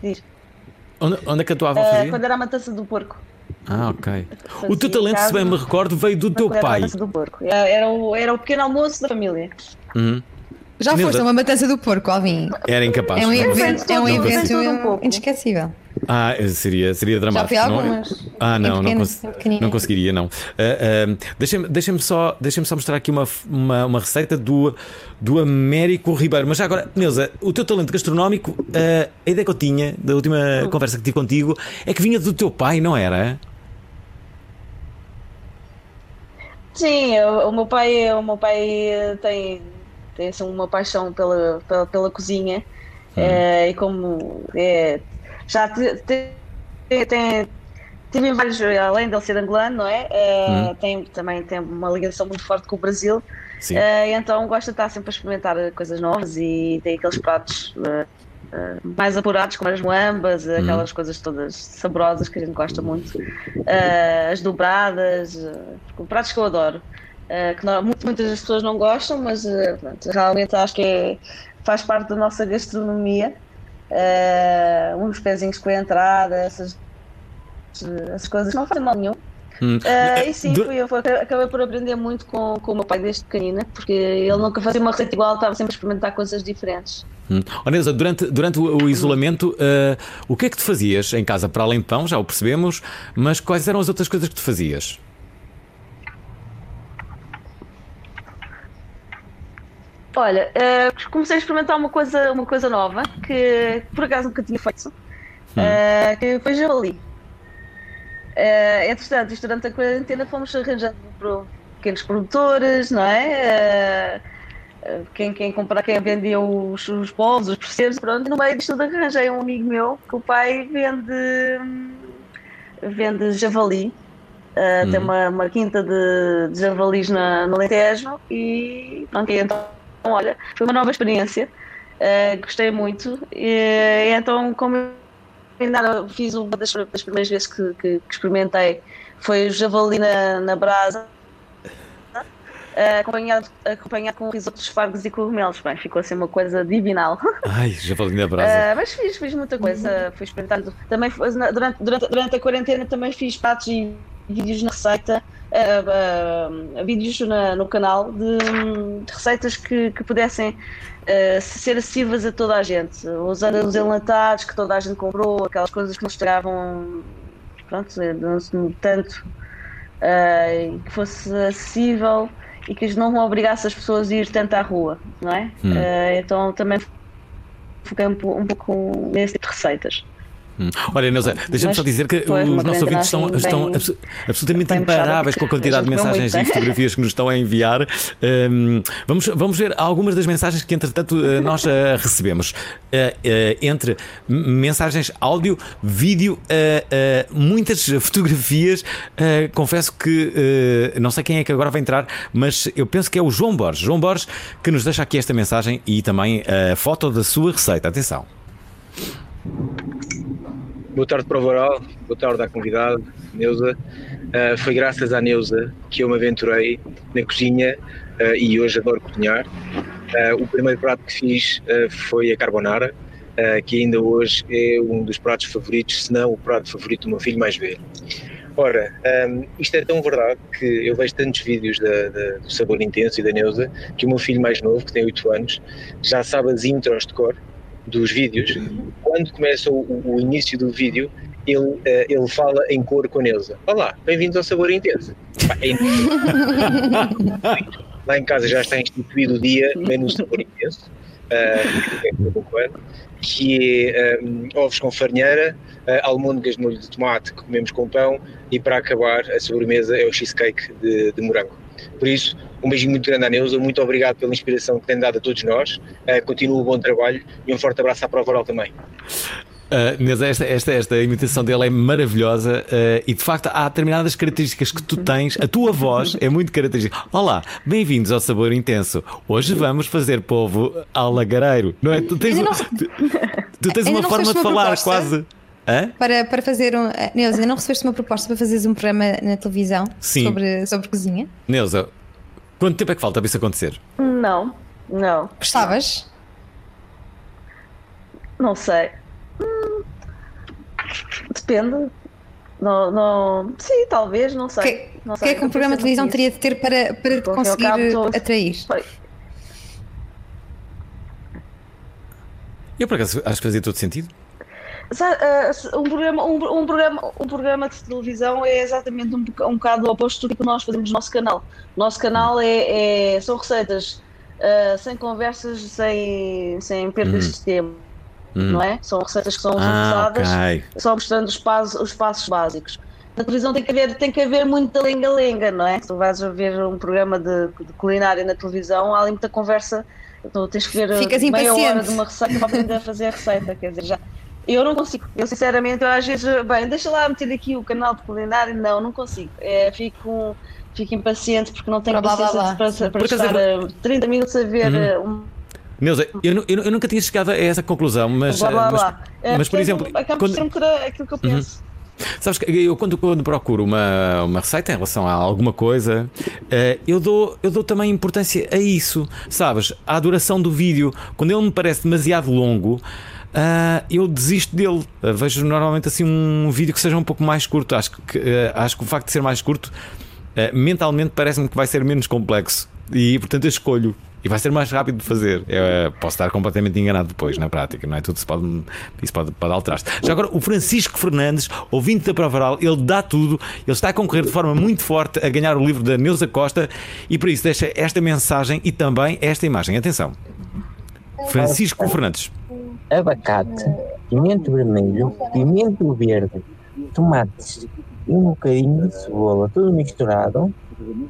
diz. onde? Onde é que a tua avó Ah, fazia? quando era a matança do porco. Ah, ok. Fazia O teu talento, se bem me recordo, veio do teu era pai. do porco. Era, era o, era o pequeno almoço da família. Uhum. Já Neuza. foste a uma matança do porco, Alvin? Era incapaz. É um não evento, é um Não evento um pouco. inesquecível. Ah, seria, seria dramático. fui a não? algumas. Ah, Em não, não, cons- não conseguiria, não. Ah, ah, Deixa-me deixa só, só mostrar aqui uma, uma, uma receita do, do Américo Ribeiro. Mas já agora, Neuza, o teu talento gastronómico, ah, a ideia que eu tinha da última Hum. conversa que tive contigo é que vinha do teu pai, não era? Sim, o, o meu pai, o meu pai tem, tem assim, uma paixão pela, pela, pela cozinha eh, e como é, já te- te- tem, tive vários, além dele ser angolano, não é? Eh, Hum. tem, também tem uma ligação muito forte com o Brasil, e então gosta de estar sempre a experimentar coisas novas e tem aqueles pratos eh, eh, mais apurados, como as moambas, Hum. aquelas coisas todas saborosas que a gente gosta muito, Eh, as dobradas, pratos que eu adoro. Eh, que não- muitas das pessoas não gostam, mas eh, pronto, realmente acho que é- faz parte da nossa gastronomia. Eh, uns pezinhos com a entrada, essas, essas coisas não fazem mal nenhum. Hum. Eh, e sim, fui, eu acabei por aprender muito com, com o meu pai desde pequenina, porque ele nunca fazia uma receita igual, estava sempre a experimentar coisas diferentes. Hum. Oh, Neuza, durante, durante o, o isolamento, ah, o que é que tu fazias em casa? Para além de pão, já o percebemos, mas quais eram as outras coisas que tu fazias? Olha, eh, comecei a experimentar uma coisa, uma coisa nova que por acaso nunca tinha feito, eh, que foi javali. Uh, entretanto, isto durante a quarentena fomos arranjando pro- pequenos produtores, não é? Eh, eh, quem, quem comprar, quem vendia os, os povos, os processos, pronto, e no meio disto tudo arranjei um amigo meu que o pai vende, hum, vende javali. Uh, Tem Uhum. uma, uma quinta de, de javalis na, no Alentejo e pronto, e então, olha, foi uma nova experiência, uh, gostei muito. E, então, como eu ainda fiz uma das, das primeiras vezes que, que- que experimentei, foi o javali na, na brasa, uh, acompanhado, acompanhado com risoto de espargos e cogumelos. Bem, ficou assim uma coisa divinal. Ai, já falei na brasa. Ah, mas fiz, fiz muita coisa, fui experimentando. Também durante, durante, durante a quarentena também fiz pratos e vídeos na receita, ah, ah, vídeos na- no canal de, de receitas que, que pudessem ah, ser acessíveis a toda a gente, usando os enlatados que toda a gente comprou, aquelas coisas que não estragavam pronto, tanto que fosse acessível e que não obrigasse as pessoas a ir tanto à rua, não é? Hum. Então também foquei um, um pouco nesse tipo de receitas. Hum. Olha, Neuza, deixa-me só dizer que os nossos ouvintes estão, estão bem- abso- absolutamente imparáveis com a quantidade de mensagens e fotografias que nos estão a enviar. Hum, vamos, vamos ver algumas das mensagens que, entretanto, eh, nós eh, recebemos. Eh, eh, entre mensagens áudio, vídeo, muitas fotografias. Confesso que não sei quem é que agora vai entrar, mas eu penso que é o João Borges. João Borges que nos deixa aqui esta mensagem e também a foto da sua receita. Atenção. Boa tarde para o Varal, boa tarde à convidada, Neuza. Uh, foi graças à Neuza que eu me aventurei na cozinha uh, e hoje adoro cozinhar. Uh, o primeiro prato que fiz foi a carbonara, que ainda hoje é um dos pratos favoritos, se não o prato favorito do meu filho mais velho. Ora, um, isto é tão verdade que eu vejo tantos vídeos da- da- do Sabor Intenso e da Neuza que o meu filho mais novo, que tem 8 anos, já sabe as intros de cor dos vídeos. Quando começa o, o- início do vídeo, ele, eh, ele fala em cor com a Neuza. Olá, bem-vindos ao Sabor Intenso. É. Lá em casa já está instituído o dia menu Sabor Intenso, eh, que é que é um, ovos com farinheira, uh, almôndegas de molho de tomate que comemos com pão e para acabar a sobremesa é o cheesecake de, de morango. Por isso, um beijinho muito grande à Neuza, muito obrigado pela inspiração que tem dado a todos nós, uh, continua o bom trabalho e um forte abraço à Prova Oral também. Uh, mas esta, esta, esta imitação dele é maravilhosa uh, e de facto há determinadas características que tu tens. A tua voz é muito característica. Olá, bem-vindos ao Sabor Intenso. Hoje vamos fazer povo alagareiro, não é? Tu tens, Ainda tu, tu tens uma não forma de falar proposta? quase. Hã? Para, para fazer um. eh, Neuza, não recebeste uma proposta para fazeres um programa na televisão Sim. Sobre, sobre cozinha? Neuza, quanto tempo é que falta para isso acontecer? Não, não. Gostavas? Não sei. Hum, depende. Não, não... Sim, talvez, não sei. O que é que um programa de televisão teria de ter para, para Porque, conseguir atrair? Eu por acaso acho que fazia todo sentido. Ah, um, programa, um, um programa, um programa de televisão é exatamente um, um bocado oposto do que nós fazemos no nosso canal. O nosso canal é, é- são receitas ah, sem conversas, sem, sem perdas Hum. de tempo, Hum. não é? São receitas que são Ah, usadas ok. só mostrando os passos, os passos básicos. Na televisão tem que haver, tem que haver muita lenga-lenga, não é? Se tu vais a ver um programa de, de culinária na televisão, há ali muita conversa, tu tens que ver Ficas meia hora impaciente. de uma receita para aprender a fazer a receita, quer dizer, já. Eu não consigo, eu sinceramente, eu às vezes, bem, deixa lá meter aqui o canal de culinária, não, não consigo. É, fico, fico impaciente porque não tenho Blá, blá, paciência blá. para, para Por estar eh, 30 minutos a ver Uhum. eh, um Neuza, eu, eu, eu nunca tinha chegado a essa conclusão, mas, blá blá mas, blá. É, mas, por exemplo, acaba quando- um bocado aquilo que eu Uhum. penso. Sabes que eu quando, quando procuro uma, uma receita em relação a alguma coisa, eh, eu, dou, eu dou também importância a isso, sabes? À duração do vídeo. Quando ele me parece demasiado longo, ah, eu desisto dele. Ah, vejo normalmente assim um vídeo que seja um pouco mais curto. Acho que, eh, acho que o facto de ser mais curto, mentalmente parece-me que vai ser menos complexo. E portanto eu escolho. E vai ser mais rápido de fazer. Eu, posso estar completamente enganado depois, na prática, não é? Tudo se pode, isso pode, pode alterar-se. Já agora, o Francisco Fernandes, ouvinte da Provaral, ele dá tudo, ele está a concorrer de forma muito forte a ganhar o livro da Neuza Costa e por isso deixa esta mensagem e também esta imagem. Atenção. Francisco Fernandes. Abacate pimento vermelho, pimento verde, tomates e um bocadinho de cebola, tudo misturado,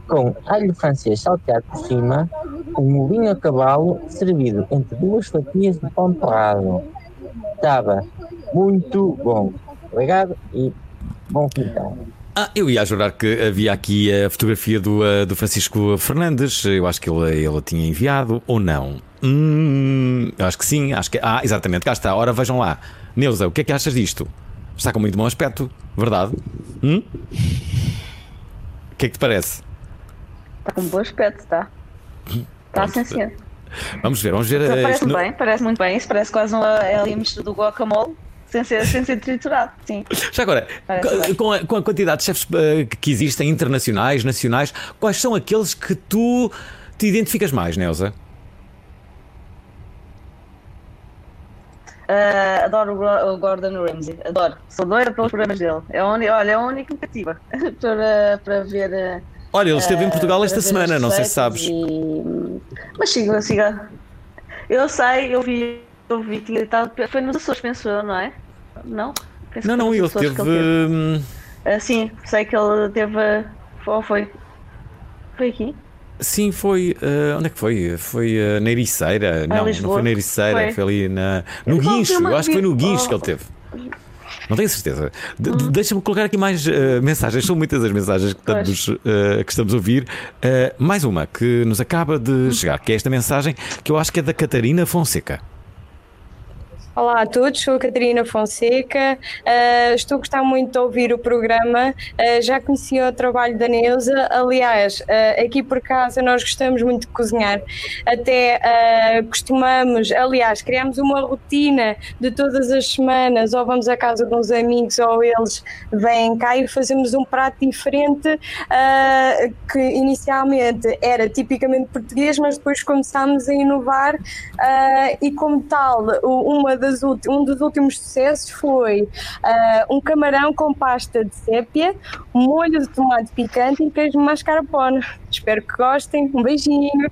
com alho francês salteado por cima, um molinho a cavalo servido entre duas fatias de pão torrado. Estava muito bom. Obrigado e bom quintal. Ah, eu ia jurar que havia aqui a fotografia do, eh, do Francisco Fernandes. Eu acho que ele, ele tinha enviado ou não. Hum, eu acho que sim. Acho que, ah, exatamente, cá está. Ora, vejam lá. Neuza, o que é que achas disto? Está com muito bom aspecto, verdade? Hum? O que é que te parece? Está com um bom aspecto, está. Está sim, senhor. Vamos ver, vamos ver. eh, Parece no- bem, parece muito bem. Isso parece quase uma, a mistura do guacamole, sem ser, sem ser triturado, sim. Já agora, Parece co- bem. com a, com a quantidade de chefes eh, que existem, internacionais, nacionais, quais são aqueles que tu te identificas mais, Neuza? Ah, adoro o Gordon Ramsay, adoro. Sou doida pelos programas dele. É a única, olha, é a única cativa para, para ver. ah, Olha, ele esteve em ah, Portugal para esta semana, não sei se sabes. e- Mas siga, siga. Eu sei, eu vi, eu vi, tinha estado. Foi nos Açores, penso eu, não é? Não? Penso Não, que não, ele teve. que ele teve. Ah, sim, sei que ele teve. Ou foi? Foi aqui? Sim, foi. eh, onde é que foi? Foi eh, na Ericeira. não, não Lisboa. foi na Ericeira, foi, Foi. ali na, no Guincho. uma Eu acho que foi no Guincho oh. que ele teve. Não tenho certeza. De- Hum. de- Deixa-me colocar aqui mais eh, mensagens. São muitas as mensagens que estamos, eh, que estamos a ouvir. Eh, mais uma que nos acaba de chegar, que é esta mensagem que eu acho que é da Catarina Fonseca. Olá a todos, sou a Catarina Fonseca, ah, estou a gostar muito de ouvir o programa, ah, já conhecia o trabalho da Neuza, aliás, ah, aqui por casa nós gostamos muito de cozinhar, até costumamos, aliás, criamos uma rotina de todas as semanas, ou vamos à casa de uns amigos, ou eles vêm cá e fazemos um prato diferente, que inicialmente era tipicamente português, mas depois começámos a inovar e como tal, uma das ulti- um dos últimos sucessos foi ah, um camarão com pasta de sépia, molho de tomate picante e queijo mascarpone. Espero que gostem. Um beijinho.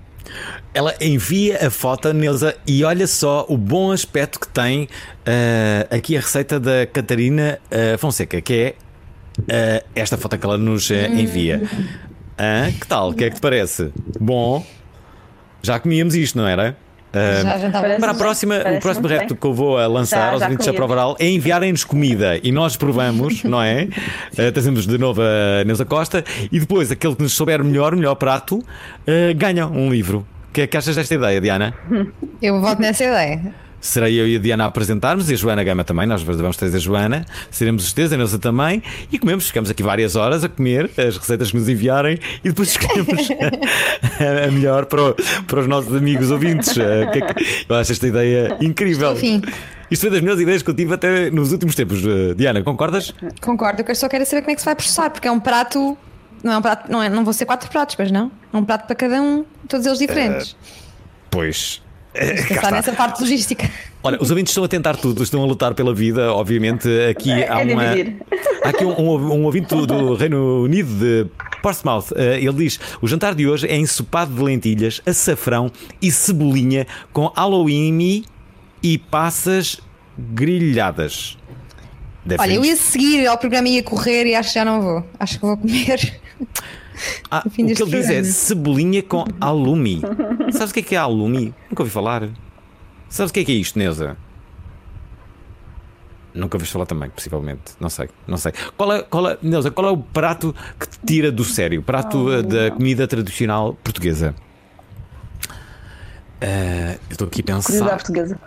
Ela envia a foto, Neuza, e olha só o bom aspecto que tem eh, aqui a receita da Catarina eh, Fonseca, que é eh, esta foto que ela nos envia. Hã? que tal? O que é que te parece? Bom, já comíamos isto, não era? Para a próxima, o próximo repto bem. que eu vou a lançar Já, aos já ouvintes da comi. Prova Oral é enviarem-nos comida e nós provamos, não é? Uh, trazemos de novo a Neuza Costa e depois aquele que nos souber melhor, melhor prato, uh, ganha um livro. O que é que achas desta ideia, Diana? Eu voto nessa ideia. Será eu e a Diana a apresentarmos e a Joana Gama também. Nós vamos trazer a Joana, seremos os três, a Neuza também, e comemos. Ficamos aqui várias horas a comer as receitas que nos enviarem e depois escolhemos a melhor para, o- para os nossos amigos ouvintes. Eh, é Eu acho esta ideia incrível. Enfim. Isto foi das melhores ideias que eu tive até nos últimos tempos. Eh, Diana, concordas? Concordo, eu só quero saber como é que se vai processar, porque é um prato. Não é um prato, não, é, não vão ser quatro pratos, mas não. É um prato para cada um, todos eles diferentes. Pois. Pensar está. nessa parte logística. Olha, os ouvintes estão a tentar tudo, estão a lutar pela vida, obviamente. Aqui É- há é uma. Há aqui um, um, um ouvinte do, do Reino Unido de Portsmouth. Eh, ele diz: o jantar de hoje é ensopado de lentilhas, açafrão e cebolinha com halloumi e passas grelhadas. Deve Olha, eu ia seguir ao programa ia correr e acho que já não vou. Acho que vou comer. Ah, o que ele deste diz é programa. cebolinha com halloumi. Sabes o que é que é halloumi? Nunca ouvi falar. Sabes o que é que é isto, Neuza? Nunca ouvi falar também, possivelmente. Não sei, não sei. Qual é, qual é, Neuza, qual é o prato que te tira do sério? O prato eh, da comida tradicional portuguesa? Eh, eu estou aqui a pensar. Curiosidade portuguesa.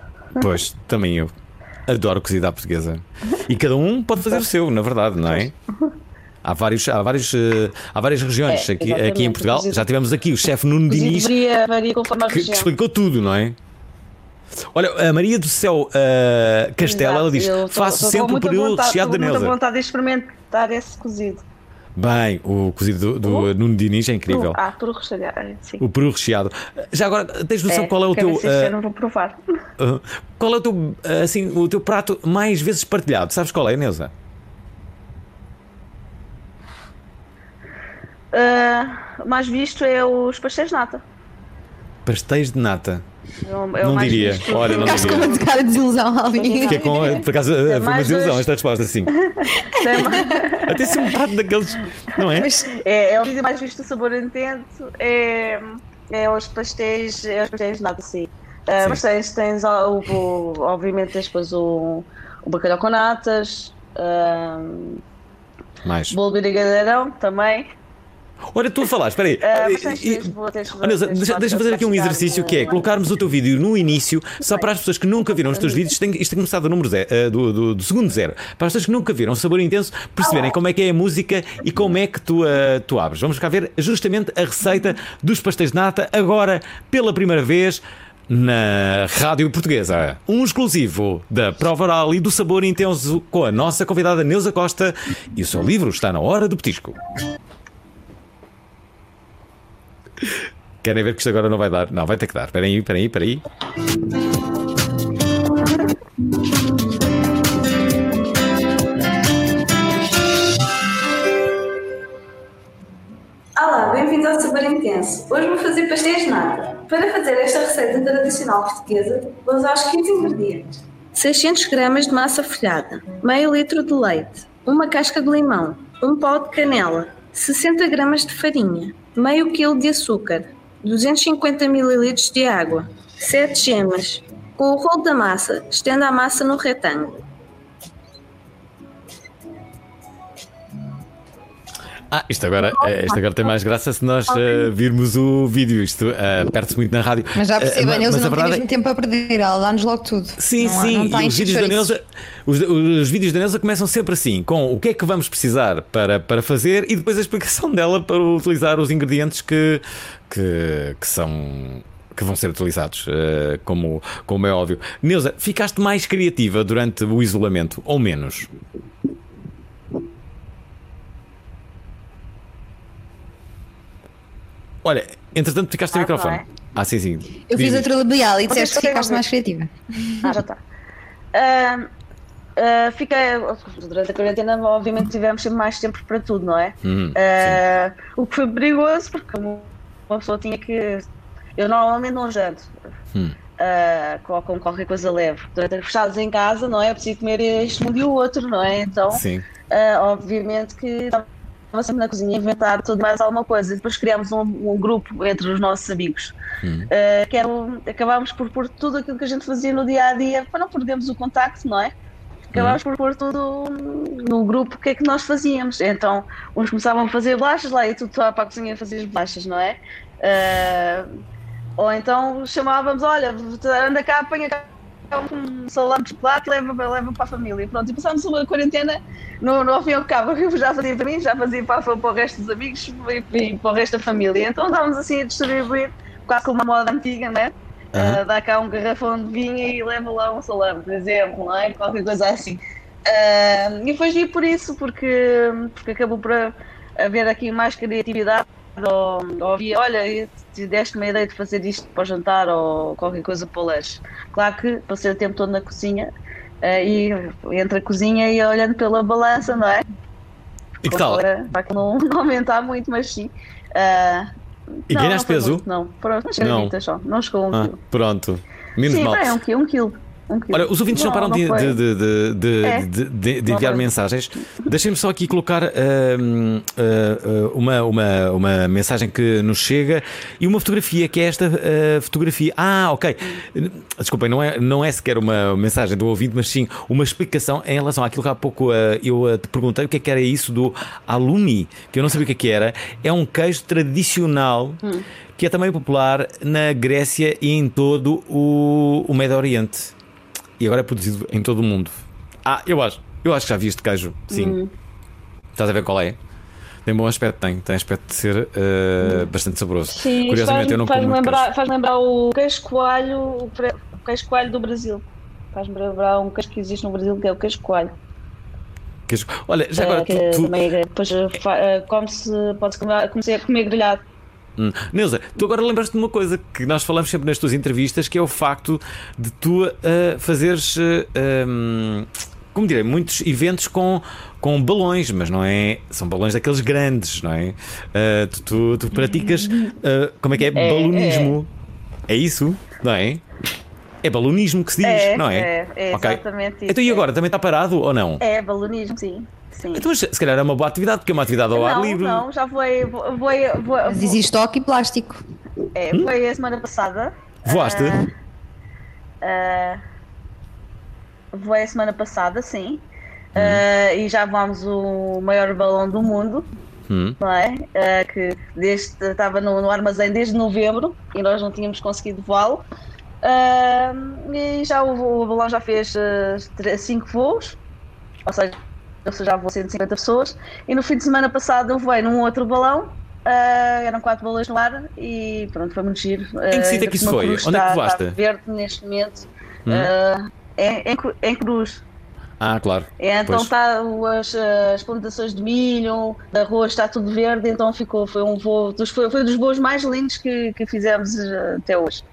Pois, também eu. Adoro cozida à portuguesa. E cada um pode fazer o seu, na verdade, não é? Há, vários, há, vários, eh, há várias regiões É, aqui, aqui em. Portugal. Já tivemos aqui o chefe Nuno Diniz varia, varia que, que explicou tudo, não é? Olha, a Maria do Céu eh, Castela, ela diz: tô- faço tô sempre o peru vontade- recheado com muita Neuza. vontade de experimentar esse cozido. Bem, o cozido do, do Nuno Diniz é incrível. Ah, peru recheado. é, Sim. O peru recheado. Já agora, tens noção qual é o teu. este eh, eu vou provar. Uh, qual é o teu, uh, assim, o teu prato mais vezes partilhado? Sabes qual é, Neuza? Ah, o mais visto é os pastéis de nata. Pastéis de nata. É o- é Não diria. visto. Olha, não Ficaste com diria. uma cara de desilusão, Alvin. Fiquei com, por acaso, foi uma desilusão dois. esta resposta, sim. Mais- Até ser um prato daqueles, não é? É, é o vídeo mais visto do sabor intenso. É, é os pastéis, é os pastéis de nata, sim. Ah, Sim. mas tens, tens o, o- obviamente tens depois o, o bacalhau com natas, ah, Mais. bolo de brigadeirão também. Olha, tu a falar, espera aí. Ah, deixa- deixa-me fazer aqui um exercício que é colocarmos o teu vídeo no início, só para as pessoas que nunca viram os teus vídeos, isto tem, isto tem começado do número zero, eh, do, do- do segundo zero, para as pessoas que nunca viram o sabor intenso, perceberem como é que é a música e como é que tu, eh, tu abres. Vamos cá ver justamente a receita dos pastéis de nata, agora pela primeira vez. Na Rádio Portuguesa, um exclusivo da Prova Oral e do Sabor Intenso com a nossa convidada Neuza Costa e o seu livro está na hora do petisco. Querem ver que isto agora não vai dar? Não, vai ter que dar. Espera aí, espera aí, espera aí. Olá, bem-vindos ao Sabor Intenso. Hoje vou fazer pastéis de nata. Para fazer esta receita tradicional portuguesa, vou usar os seguintes ingredientes. 600 gramas de massa folhada, meio litro de leite, uma casca de limão, um pau de canela, 60 gramas de farinha, meio quilo de açúcar, 250 ml de água, 7 gemas. Com o rolo da massa, estenda a massa no retângulo. Ah, isto agora, eh, isto agora tem mais graça se nós eh, virmos o vídeo. Isto eh, perde-se muito na rádio. Mas já percebo, a mas Neuza não tem verdade mesmo tempo a perder, ela dá-nos logo tudo. Sim, não, sim, não os vídeos da. Neuza, os, os vídeos da Neuza começam sempre assim, com o que é que vamos precisar para, para fazer e depois a explicação dela para utilizar os ingredientes que, que, que são que vão ser utilizados, como, como é óbvio. Neuza, ficaste mais criativa durante o isolamento, ou menos? Olha, entretanto ficaste Ah, microfone. não é? Ah, sim, sim. Eu fiz Diz, a diz. trilha e disseste que ficaste mais criativa. Ah, já está. Ah, ah, fiquei, durante a quarentena, obviamente, tivemos sempre mais tempo para tudo, não é? Uhum, Ah, o que foi perigoso, porque uma pessoa tinha que. Eu normalmente não janto. Hum. ah, com, com qualquer coisa leve. Durante fechados em casa, não é? Eu preciso comer este mundo e o outro, não é? Então, Sim. obviamente que estava sempre na cozinha a inventar tudo mais alguma coisa. Depois criámos um, um grupo entre os nossos amigos. Uh, que era um- acabámos por pôr tudo aquilo que a gente fazia no dia a dia para não perdermos o contacto, não é? Acabámos por pôr tudo no grupo o que é que nós fazíamos. Então, uns começavam a fazer bolachas lá e tudo para a cozinha a fazer as bolachas, não é? Uh, ou então chamávamos: olha, anda cá, apanha cá um salame de chocolate e leva, leva para a família. Pronto, e passámos uma quarentena no, no ao fim e ao cabo. Eu já fazia para mim, já fazia para, para o resto dos amigos e, e para o resto da família. Então estávamos assim a distribuir, quase como uma moda antiga, né? Aham. Uh, dá cá um garrafão de vinho e leva lá um salame, por exemplo, não é? Qualquer coisa assim. Uh, e foi giro por isso, porque, porque acabou por haver aqui mais criatividade. Ou, ou havia, olha, deste uma ideia de fazer isto para o jantar ou qualquer coisa para o lanche. Claro que passei o tempo todo na cozinha uh, e entre a cozinha e olhando pela balança, não é? E que tal? Para, que não, aumentar muito, mas sim. Uh, E não, ganhaste não peso? muito, não, pronto, Não. granitas só, não chegou um Ah, quilo. pronto. Menos sim, mal. bem, um quilo, um quilo. Um. Olha, os ouvintes não, param de, foi. de- de- de- É. de- Não enviar mensagens. Deixem-me só aqui colocar uh, uh, uma, uma, uma mensagem que nos chega e uma fotografia, que é esta uh, fotografia. Ah, ok. Desculpem, não é, não é sequer uma mensagem do ouvinte, mas sim uma explicação em relação àquilo que há pouco uh, eu uh, te perguntei o que é que era isso do alumi, que eu não sabia o que é que era. É um queijo tradicional Hum. que é também popular na Grécia e em todo o, o Médio Oriente. E agora é produzido em todo o mundo. Ah, eu acho. Eu acho que já vi este queijo. Sim. Hum. Estás a ver qual é? Tem bom aspecto, tem. Tem aspecto de ser eh, bastante saboroso. Sim, Curiosamente, eu faz-me não faz como lembrar, faz lembrar o queijo coalho, o queijo coalho do Brasil. Faz-me lembrar um queijo que existe no Brasil que é o queijo coalho. queijo. Olha, já Eh, agora. que tu- tu- também é- depois eh, eh, come-se, pode-se comer, comer grelhado. Hum. Neuza, tu agora lembras-te de uma coisa que nós falamos sempre nas tuas entrevistas, que é o facto de tu eh, fazeres, eh, hum, como direi, muitos eventos com, com balões, mas não é. São balões daqueles grandes, não é? Eh, tu, tu, tu praticas. eh, como é que é? É, Balonismo. É, isso? não é? É balonismo que se diz, É, não é? é, é Ok. exatamente isso. Então e agora? Também está parado ou não? É, balonismo, sim. Sim. Então, mas se calhar é uma boa atividade, porque é uma atividade ao ar não, livre. não, já foi. vou- voei- vou- Mas existe toque e plástico. É, foi a semana passada. Voaste? Ah, voei a semana passada, sim. Ah, e já vamos o maior balão do mundo, Hum. não é? Ah, que desde, estava no, no armazém desde novembro e nós não tínhamos conseguido voá-lo. Ah, e já o, o balão já fez 5 voos, ou seja, eu já vou 150 pessoas. E no fim de semana passado eu voei num outro balão. ah, eram quatro balões no ar e pronto, foi muito giro. Em que sítio é que isso foi? Onde é que voaste? Está verde neste momento. Hum. ah, em, em em Cruz. Ah, claro. É, então está as, as plantações de milho, da arroz está tudo verde, então ficou, foi um voo, dos, foi, foi dos voos mais lindos que, que fizemos até hoje.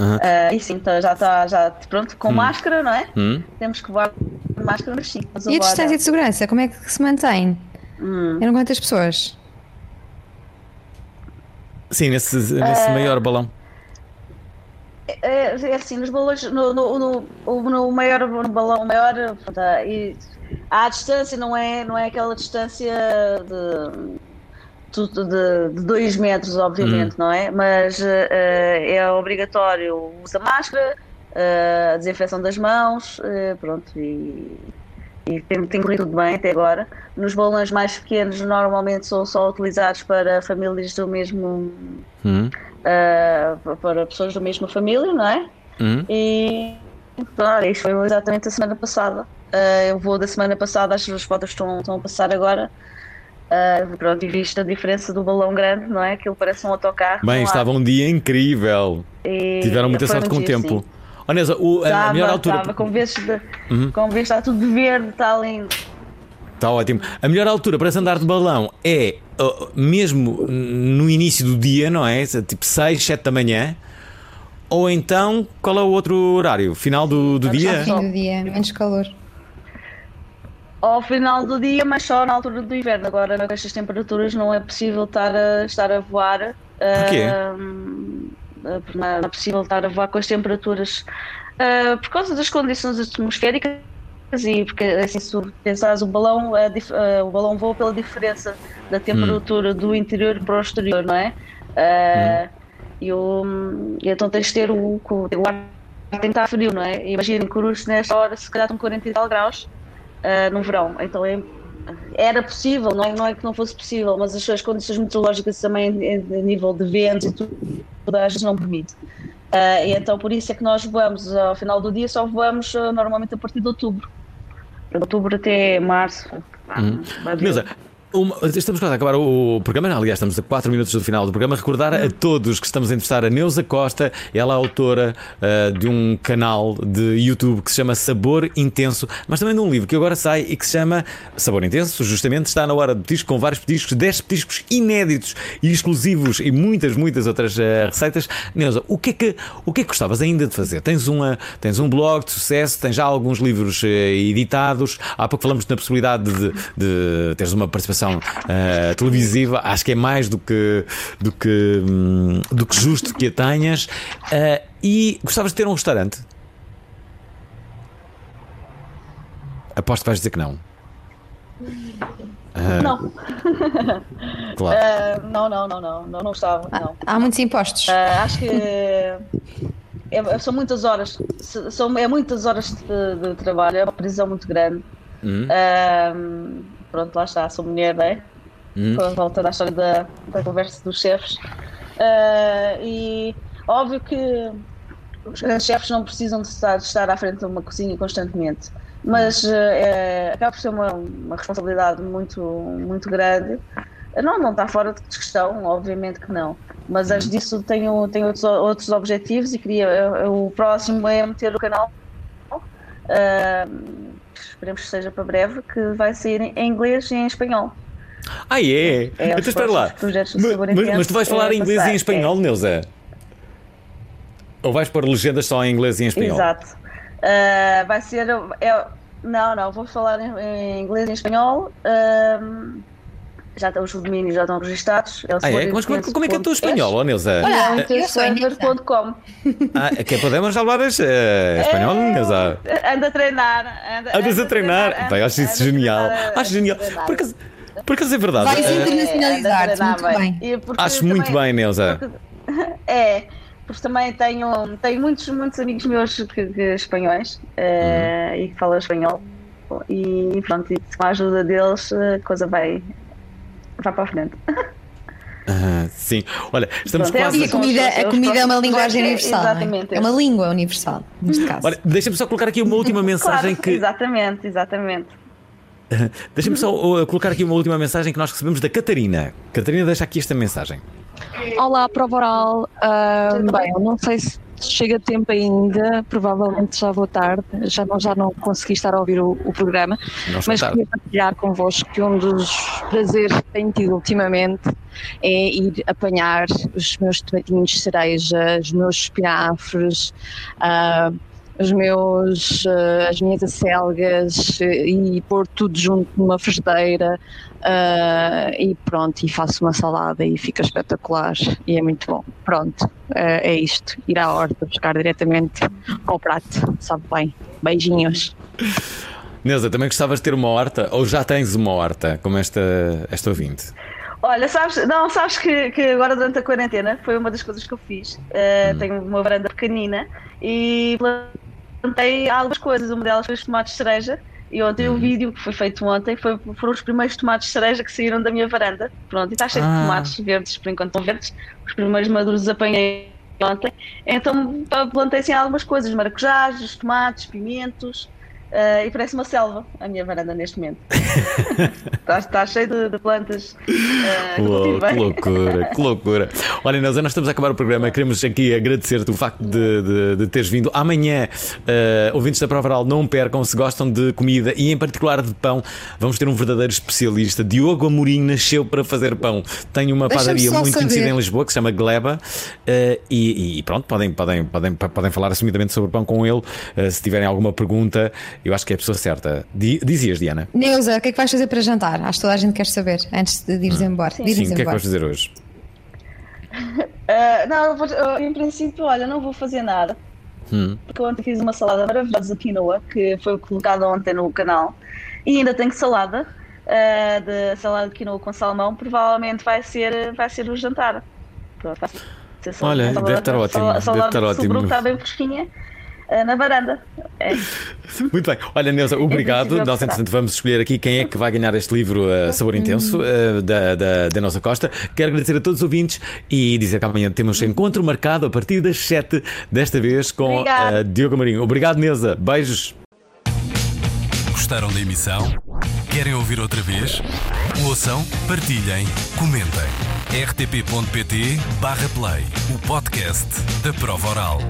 Aham. Ah, e sim, então já está, já, pronto, com Hum. máscara, não é? Hum. Temos que voar com máscara, mas sim. mas E a agora- distância de segurança, como é que se mantém? Hum. Eram quantas pessoas? Sim, nesse, nesse Ah. maior balão. É, é assim, nos balões, no, no, no, o- no maior no balão maior, portanto, há- e a distância não é, não é aquela distância de, tu- de, 2 metros, obviamente, não é? Mas eh, é obrigatório o uso da máscara, eh, a desinfecção das mãos, eh, pronto, e, e tem, tem corrido tudo bem até agora. Nos balões mais pequenos, normalmente são só utilizados para famílias do mesmo. Hum. para pessoas da mesma família, não é? Hum. E claro, isto foi exatamente a semana passada. Eu vou da semana passada, as fotos estão, estão a passar agora. Eh, pronto, e visto a diferença do balão grande, não é? Aquilo parece um autocarro. Bem, estava um dia incrível. E Tiveram muita sorte com o tempo. sim. Oh, o- a, a Estava, melhor altura. estava, com vezes, de, Uhum. com vezes está tudo verde, está lindo. Está ótimo. A melhor altura para se andar de balão é uh, mesmo no início do dia, não é? Tipo 6, 7 da manhã. Ou então, qual é o outro horário? Final do, do dia? Fim do dia, menos calor. Ao final do dia, mas só na altura do inverno. Agora, com estas temperaturas, não é possível estar a, estar a voar. Porquê? Porque não é possível estar a voar com as temperaturas ah, por causa das condições atmosféricas e porque assim, se pensares o balão, a o balão voa pela diferença da temperatura do interior para o exterior, não é? Ah, e, o, e então tens de ter o, o, ar tem que estar frio, não é? Imagina, Corujas nesta hora se calhar estão 40 e tal graus ah, no verão, então é, era possível, não é, não é que não fosse possível, mas as suas condições meteorológicas também a nível de ventos e tudo, às vezes não permite. Ah, e então por isso é que nós voamos ao final do dia, só voamos ah, normalmente a partir de outubro. De outubro até março. Uhum. Neuza, uma- estamos quase a acabar o programa, aliás, estamos a 4 minutos do final do programa. Recordar a todos que estamos a entrevistar a Neuza Costa, ela é autora ah, de um canal de YouTube que se chama Sabor Intenso, mas também de um livro que agora sai e que se chama Sabor Intenso. Justamente está na hora de petisco com vários petiscos, 10 petiscos inéditos e exclusivos e muitas, muitas outras ah, receitas. Neuza, o que, é que, o que é que gostavas ainda de fazer? Tens, uma, tens um blog de sucesso, tens já alguns livros eh, editados. Há pouco falamos na possibilidade de, de teres uma participação eh, televisiva. Acho que é mais do que, do que, hum, do que justo que a tenhas. Eh, e gostavas de ter um restaurante? Aposto que vais dizer que não. Ah, Não. Claro. Ah, não, não, não, não, não, não estava. Não. Há muitos impostos. Ah, acho que é- são muitas horas, são, é muitas horas de, de trabalho, é uma prisão muito grande. Hum. Pronto, lá está, sou mulher, não é? Hum. Voltando à história da, da conversa dos chefes. Ah, e óbvio que os grandes chefes não precisam de estar, de estar à frente de uma cozinha constantemente, mas eh, acaba por ser uma, uma responsabilidade muito, muito grande. Não, não está fora de questão, obviamente que não. Mas antes disso tenho, tenho outros, outros objetivos e queria. O próximo é meter o canal. ah, esperemos que seja para breve, que vai sair em inglês e em espanhol. Ah, é? É, então os espera lá. Mas, mas- mas tu vais é falar em inglês e passar, em espanhol, Neuza? Ou vais pôr legendas só em inglês e em espanhol? Exato. Ah, vai ser. é- não, não, vou falar em, em inglês e em espanhol. ahm, já estão os domínios já estão registados. É Ah, é? Mas como, é- como é que é o teu espanhol, ó, Neuza? Olha, Eh, server.com. Ah, que podemos falar eh, espanhol, Neuza? Anda a treinar. Anda, Andas a treinar? Bem, acho isso genial. Acho genial. Por acaso, por acaso é verdade. Vais Eh, internacionalizar-te, muito bem. Porque Acho muito bem, Neuza. É, porque também tenho, tenho muitos, muitos amigos meus que, que- espanhóis eh, Uhum. e que falam espanhol. E pronto, e com a ajuda deles a coisa vai, vai para a frente. Ah, sim. Olha, estamos Pronto, é quase. E a comida, a comida é uma linguagem universal. é? Exatamente. É uma língua universal, neste caso. Olha, deixa-me só colocar aqui uma última mensagem Claro, que. Exatamente, exatamente. Deixa-me só uh, colocar aqui uma última mensagem que nós recebemos da Catarina. Catarina, deixa aqui esta mensagem. Olá, prova oral. Ah, bem, eu não sei se chega tempo ainda, provavelmente já vou tarde, já não, já não consegui estar a ouvir o, o programa, Não mas queria partilhar convosco que um dos prazeres que tenho tido ultimamente é ir apanhar os meus tomatinhos de cereja, os meus espinafres, ah, os meus, ah, as minhas acelgas eh, e pôr tudo junto numa frigideira ah, e pronto, e faço uma salada e fica espetacular e é muito bom. Pronto, eh, é isto. Ir à horta buscar diretamente ao prato, sabe bem. Beijinhos. Neuza, também gostavas de ter uma horta ou já tens uma horta, como esta, esta ouvinte? Olha, sabes, não, sabes que, que agora durante a quarentena foi uma das coisas que eu fiz. Uh, Tenho uma varanda pequenina e plantei algumas coisas. Uma delas foi os tomates de cereja. E ontem o vídeo que foi feito ontem foi, foram os primeiros tomates de cereja que saíram da minha varanda. Pronto, e está cheio Ah. de tomates verdes, por enquanto estão verdes. Os primeiros maduros apanhei ontem. Então plantei assim algumas coisas: maracujás, tomates, pimentos. Uh, e parece uma selva a minha varanda neste momento. está, está cheio de, de plantas. uh, que Uou, que loucura, que loucura. Olha, Neuza, nós estamos a acabar o programa. Queremos aqui agradecer-te o facto de, de- de teres vindo. Amanhã, eh, ouvintes da Prova Oral, não percam. Se gostam de comida e, em particular, de pão, vamos ter um verdadeiro especialista. Diogo Amorim nasceu para fazer pão. Tem uma padaria muito saber. conhecida em Lisboa que se chama Gleba. eh, e, e pronto, podem, podem, podem, podem falar assumidamente sobre pão com ele. se tiverem alguma pergunta, eu acho que é a pessoa certa. Di- dizias, Diana? Neuza, o que é que vais fazer para jantar? Acho que toda a gente quer saber antes de ires embora. De ires Sim, o que é que embora. vais fazer hoje? Uh, não, eu vou- eu, em princípio, olha, não vou fazer nada. Hum. Porque ontem fiz uma salada maravilhosa de quinoa, que foi colocada ontem no canal. E ainda tenho salada, uh, de salada de quinoa com salmão. Provavelmente vai ser, vai ser o jantar. Pronto, vai ser Olha, salada- deve estar ótimo, sal- deve Salada estar de ótimo. está bem fresquinha, na varanda. É. Muito bem. Olha, Neuza, obrigado. princípio, Nós, entretanto, vamos escolher aqui quem é que vai ganhar este livro uh, Sabor Intenso uh, da, da, da nossa Costa. Quero agradecer a todos os ouvintes e dizer que amanhã temos encontro marcado a partir das 7, desta vez com uh, Diogo Marinho. Obrigado, Neuza. Beijos. Gostaram da emissão? Querem ouvir outra vez? Ouçam, partilhem, comentem. rtp.pt/play o podcast da prova oral.